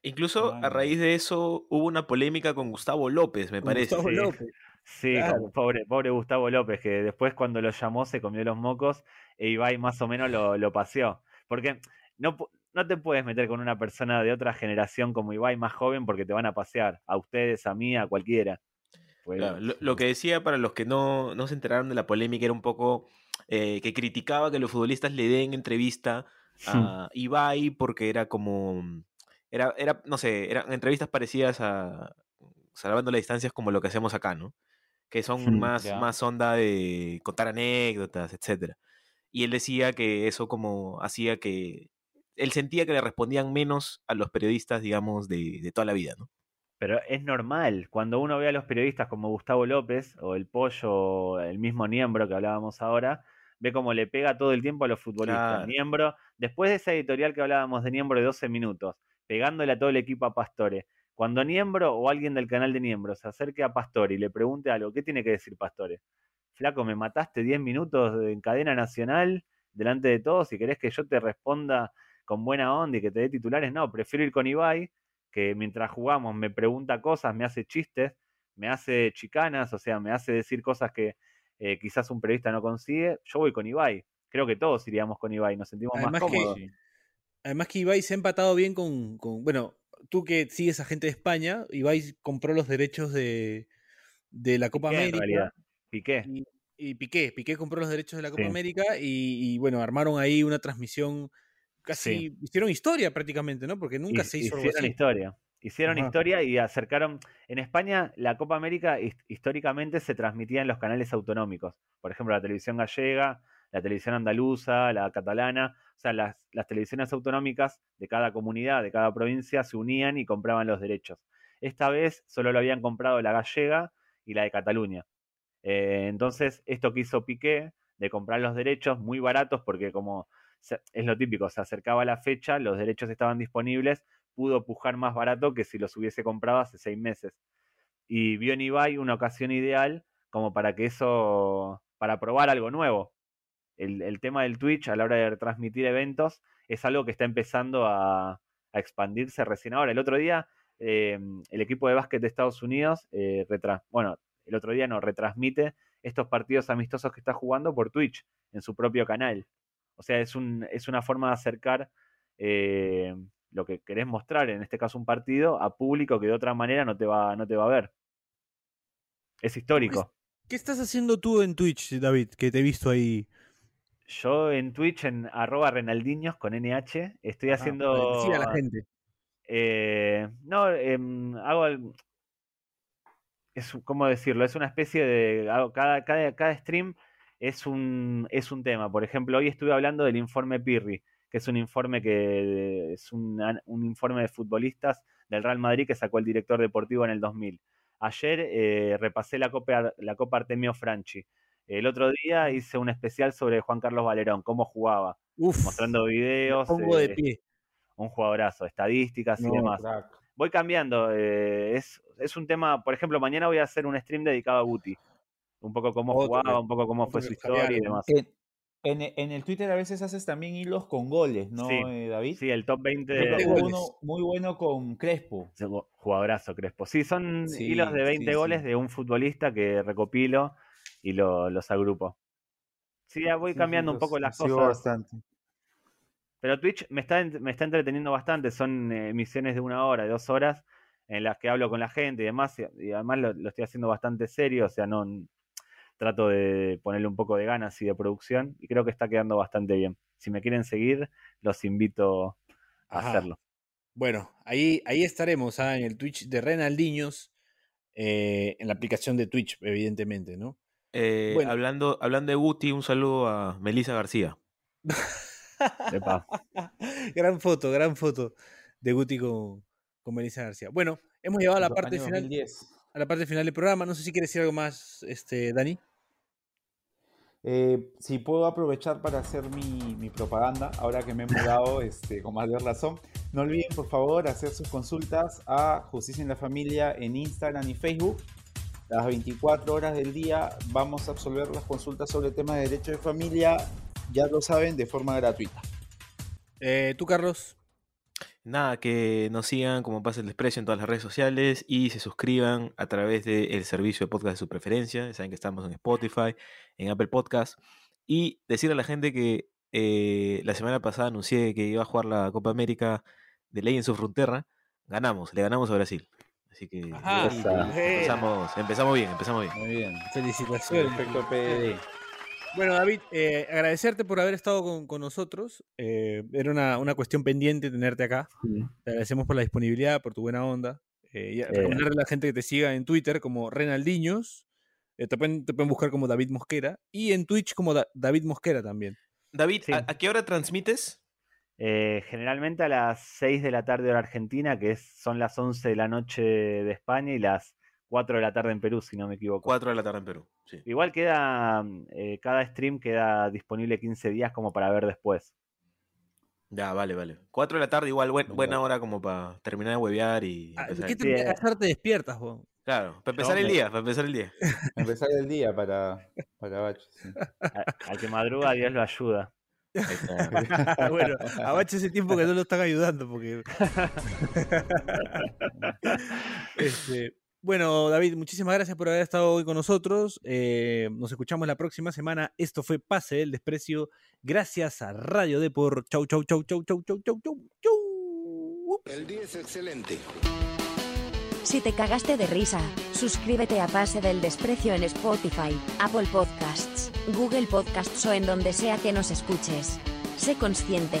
Incluso a raíz de eso hubo una polémica con Gustavo López, me parece. Gustavo sí. López. Sí, Claro. pobre, pobre Gustavo López, que después cuando lo llamó se comió los mocos e Ibai más o menos lo, lo paseó. Porque no, no te puedes meter con una persona de otra generación como Ibai más joven porque te van a pasear. A ustedes, a mí, a cualquiera. Pues, Claro, lo, lo que decía para los que no, no se enteraron de la polémica era un poco eh, que criticaba que los futbolistas le den entrevista a Ibai porque era como era, era no sé, eran entrevistas parecidas a salvando las distancias como lo que hacemos acá, ¿no? Que son Hmm, más, ya. más onda de contar anécdotas, etcétera. Y él decía que eso como hacía que él sentía que le respondían menos a los periodistas, digamos, de, de toda la vida, ¿no? Pero es normal, cuando uno ve a los periodistas como Gustavo López o el Pollo o el mismo Niembro que hablábamos ahora, ve cómo le pega todo el tiempo a los futbolistas. Claro. Niembro, después de esa editorial que hablábamos de Niembro de 12 minutos, pegándole a todo el equipo a Pastore, cuando Niembro o alguien del canal de Niembro se acerque a Pastore y le pregunte algo, ¿qué tiene que decir Pastore? Flaco, me mataste 10 minutos en cadena nacional delante de todos y querés que yo te responda con buena onda y que te dé titulares. No, prefiero ir con Ibai, que mientras jugamos me pregunta cosas, me hace chistes, me hace chicanas, o sea, me hace decir cosas que eh, quizás un periodista no consigue. Yo voy con Ibai. Creo que todos iríamos con Ibai, nos sentimos Además más que- cómodos. Además que Ibai se ha empatado bien con, con- Bueno, tú que sigues a gente de España, Ibai compró los derechos de, de la Copa Piqué, en América. realidad. Piqué. Y, y Piqué, Piqué compró los derechos de la Copa Sí. América y, y, bueno, armaron ahí una transmisión casi, hicieron historia prácticamente, ¿no? Porque nunca se hizo algo Hicieron así. historia. Hicieron Ajá. historia y acercaron. En España, la Copa América his- históricamente se transmitía en los canales autonómicos. Por ejemplo, la televisión gallega, la televisión andaluza, la catalana. O sea, las, las televisiones autonómicas de cada comunidad, de cada provincia, se unían y compraban los derechos. Esta vez solo lo habían comprado la gallega y la de Cataluña. Eh, entonces, esto que hizo Piqué de comprar los derechos muy baratos, porque como es lo típico, se acercaba la fecha, los derechos estaban disponibles, pudo pujar más barato que si los hubiese comprado hace seis meses. Y vio en Ibai una ocasión ideal como para que eso, para probar algo nuevo. El, el tema del Twitch a la hora de transmitir eventos es algo que está empezando a, a expandirse recién ahora. El otro día, eh, el equipo de básquet de Estados Unidos, eh, retra- bueno, el otro día no, retransmite estos partidos amistosos que está jugando por Twitch, en su propio canal. O sea, es, un, es una forma de acercar eh, lo que querés mostrar, en este caso un partido, a público que de otra manera no te va, no te va a ver. Es histórico. ¿Qué estás haciendo tú en Twitch, David? Que te he visto ahí. Yo en Twitch, en arroba Renaldiños con NH, estoy Ah, haciendo... decía a la gente. Eh, no, em, hago el- es cómo decirlo, es una especie de hago cada, cada, cada stream es un es un tema. Por ejemplo, hoy estuve hablando del informe Pirri, que es un informe que es un, un informe de futbolistas del Real Madrid que sacó el director deportivo en el 2000. Ayer eh, repasé la Copa, la Copa Artemio Franchi. El otro día hice un especial sobre Juan Carlos Valerón, cómo jugaba, Uf, mostrando videos, pongo de eh, pie. un jugadorazo, estadísticas y demás crack. voy cambiando. eh, es, es un tema, por ejemplo, mañana voy a hacer un stream dedicado a Guti. Un poco cómo Otro jugaba, un poco cómo fue su historia y demás. En, en, en el Twitter a veces haces también hilos con goles, ¿no, Sí, eh, David? Sí, el top 20 Creo que de uno muy bueno con Crespo. jugadorazo Crespo. Sí, son Sí, hilos de 20 sí, goles sí. de un futbolista que recopilo y lo- los agrupo. Sí, ya voy Sí, sí, cambiando un poco las los cosas. bastante. Pero Twitch me está, me está entreteniendo bastante. Son eh, emisiones de una hora, de dos horas. en las que hablo con la gente y demás, y, y además lo, lo estoy haciendo bastante serio, o sea, no trato de ponerle un poco de ganas y de producción, y creo que está quedando bastante bien. Si me quieren seguir, los invito a Ajá. hacerlo. Bueno, ahí, ahí estaremos ah, en el Twitch de Renaldiños, eh, en la aplicación de Twitch, evidentemente, ¿no? Eh, Bueno. hablando, hablando de Guti, un saludo a Melissa García. Gran foto, gran foto de Guti con, con Melissa García. Bueno, hemos llegado a la parte final, 2010. a la parte final del programa. No sé si quieres decir algo más, este, Dani. Eh, si puedo aprovechar para hacer mi, mi propaganda, ahora que me he mudado este, con mayor razón, no olviden por favor hacer sus consultas a Justicia en la Familia en Instagram y Facebook. Las 24 horas del día vamos a absolver las consultas sobre temas de derecho de familia, ya lo saben, de forma gratuita. Eh, Tú, Carlos. Nada, que nos sigan como pasa el desprecio en todas las redes sociales y se suscriban a través del servicio de podcast de su preferencia. Saben que estamos en Spotify, en Apple Podcast. Y decirle a la gente que eh, la semana pasada anuncié que iba a jugar la Copa América de Ley en su frontera. Ganamos, le ganamos a Brasil. Así que Ajá, empezamos, empezamos bien, empezamos bien. Muy bien. Felicitaciones. Perfecto, PD. Bueno, David, eh, agradecerte por haber estado con, con nosotros. Eh, era una, una cuestión pendiente tenerte acá. Te agradecemos por la disponibilidad, por tu buena onda. Eh, y a- recomendarle a la gente que te siga en Twitter como Renaldiños. Eh, te, pueden, te pueden buscar como David Mosquera. Y en Twitch como Da- David Mosquera también. David, Sí. ¿a, a qué hora transmites? Eh, generalmente a las 6 de la tarde hora argentina, que es, son las 11 de la noche de España y las 4 de la tarde en Perú, si no me equivoco. 4 de la tarde en Perú. Sí. Igual queda, mm, eh, cada stream queda disponible 15 días como para ver después. Ya, vale, vale. 4 de la tarde, igual buen- buena hora como para terminar de huevear y Ah, empezar ¿Qué el- te a eh. te despiertas, Juan? Claro, para empezar No, el me- día, para empezar el día. Empezar el día para, para Bacho, sí. A- Al que madruga, Dios lo ayuda. Ahí está. bueno, a Bache ese tiempo que no lo están ayudando porque... Este, bueno, David, muchísimas gracias por haber estado hoy con nosotros. Eh, nos escuchamos la próxima semana. Esto fue Pase del Desprecio. Gracias a Radio Depor. Chau, chau, chau, chau, chau, chau, chau, chau, chau. El día es excelente. Si te cagaste de risa, suscríbete a Pase del Desprecio en Spotify, Apple Podcasts, Google Podcasts o en donde sea que nos escuches. Sé consciente.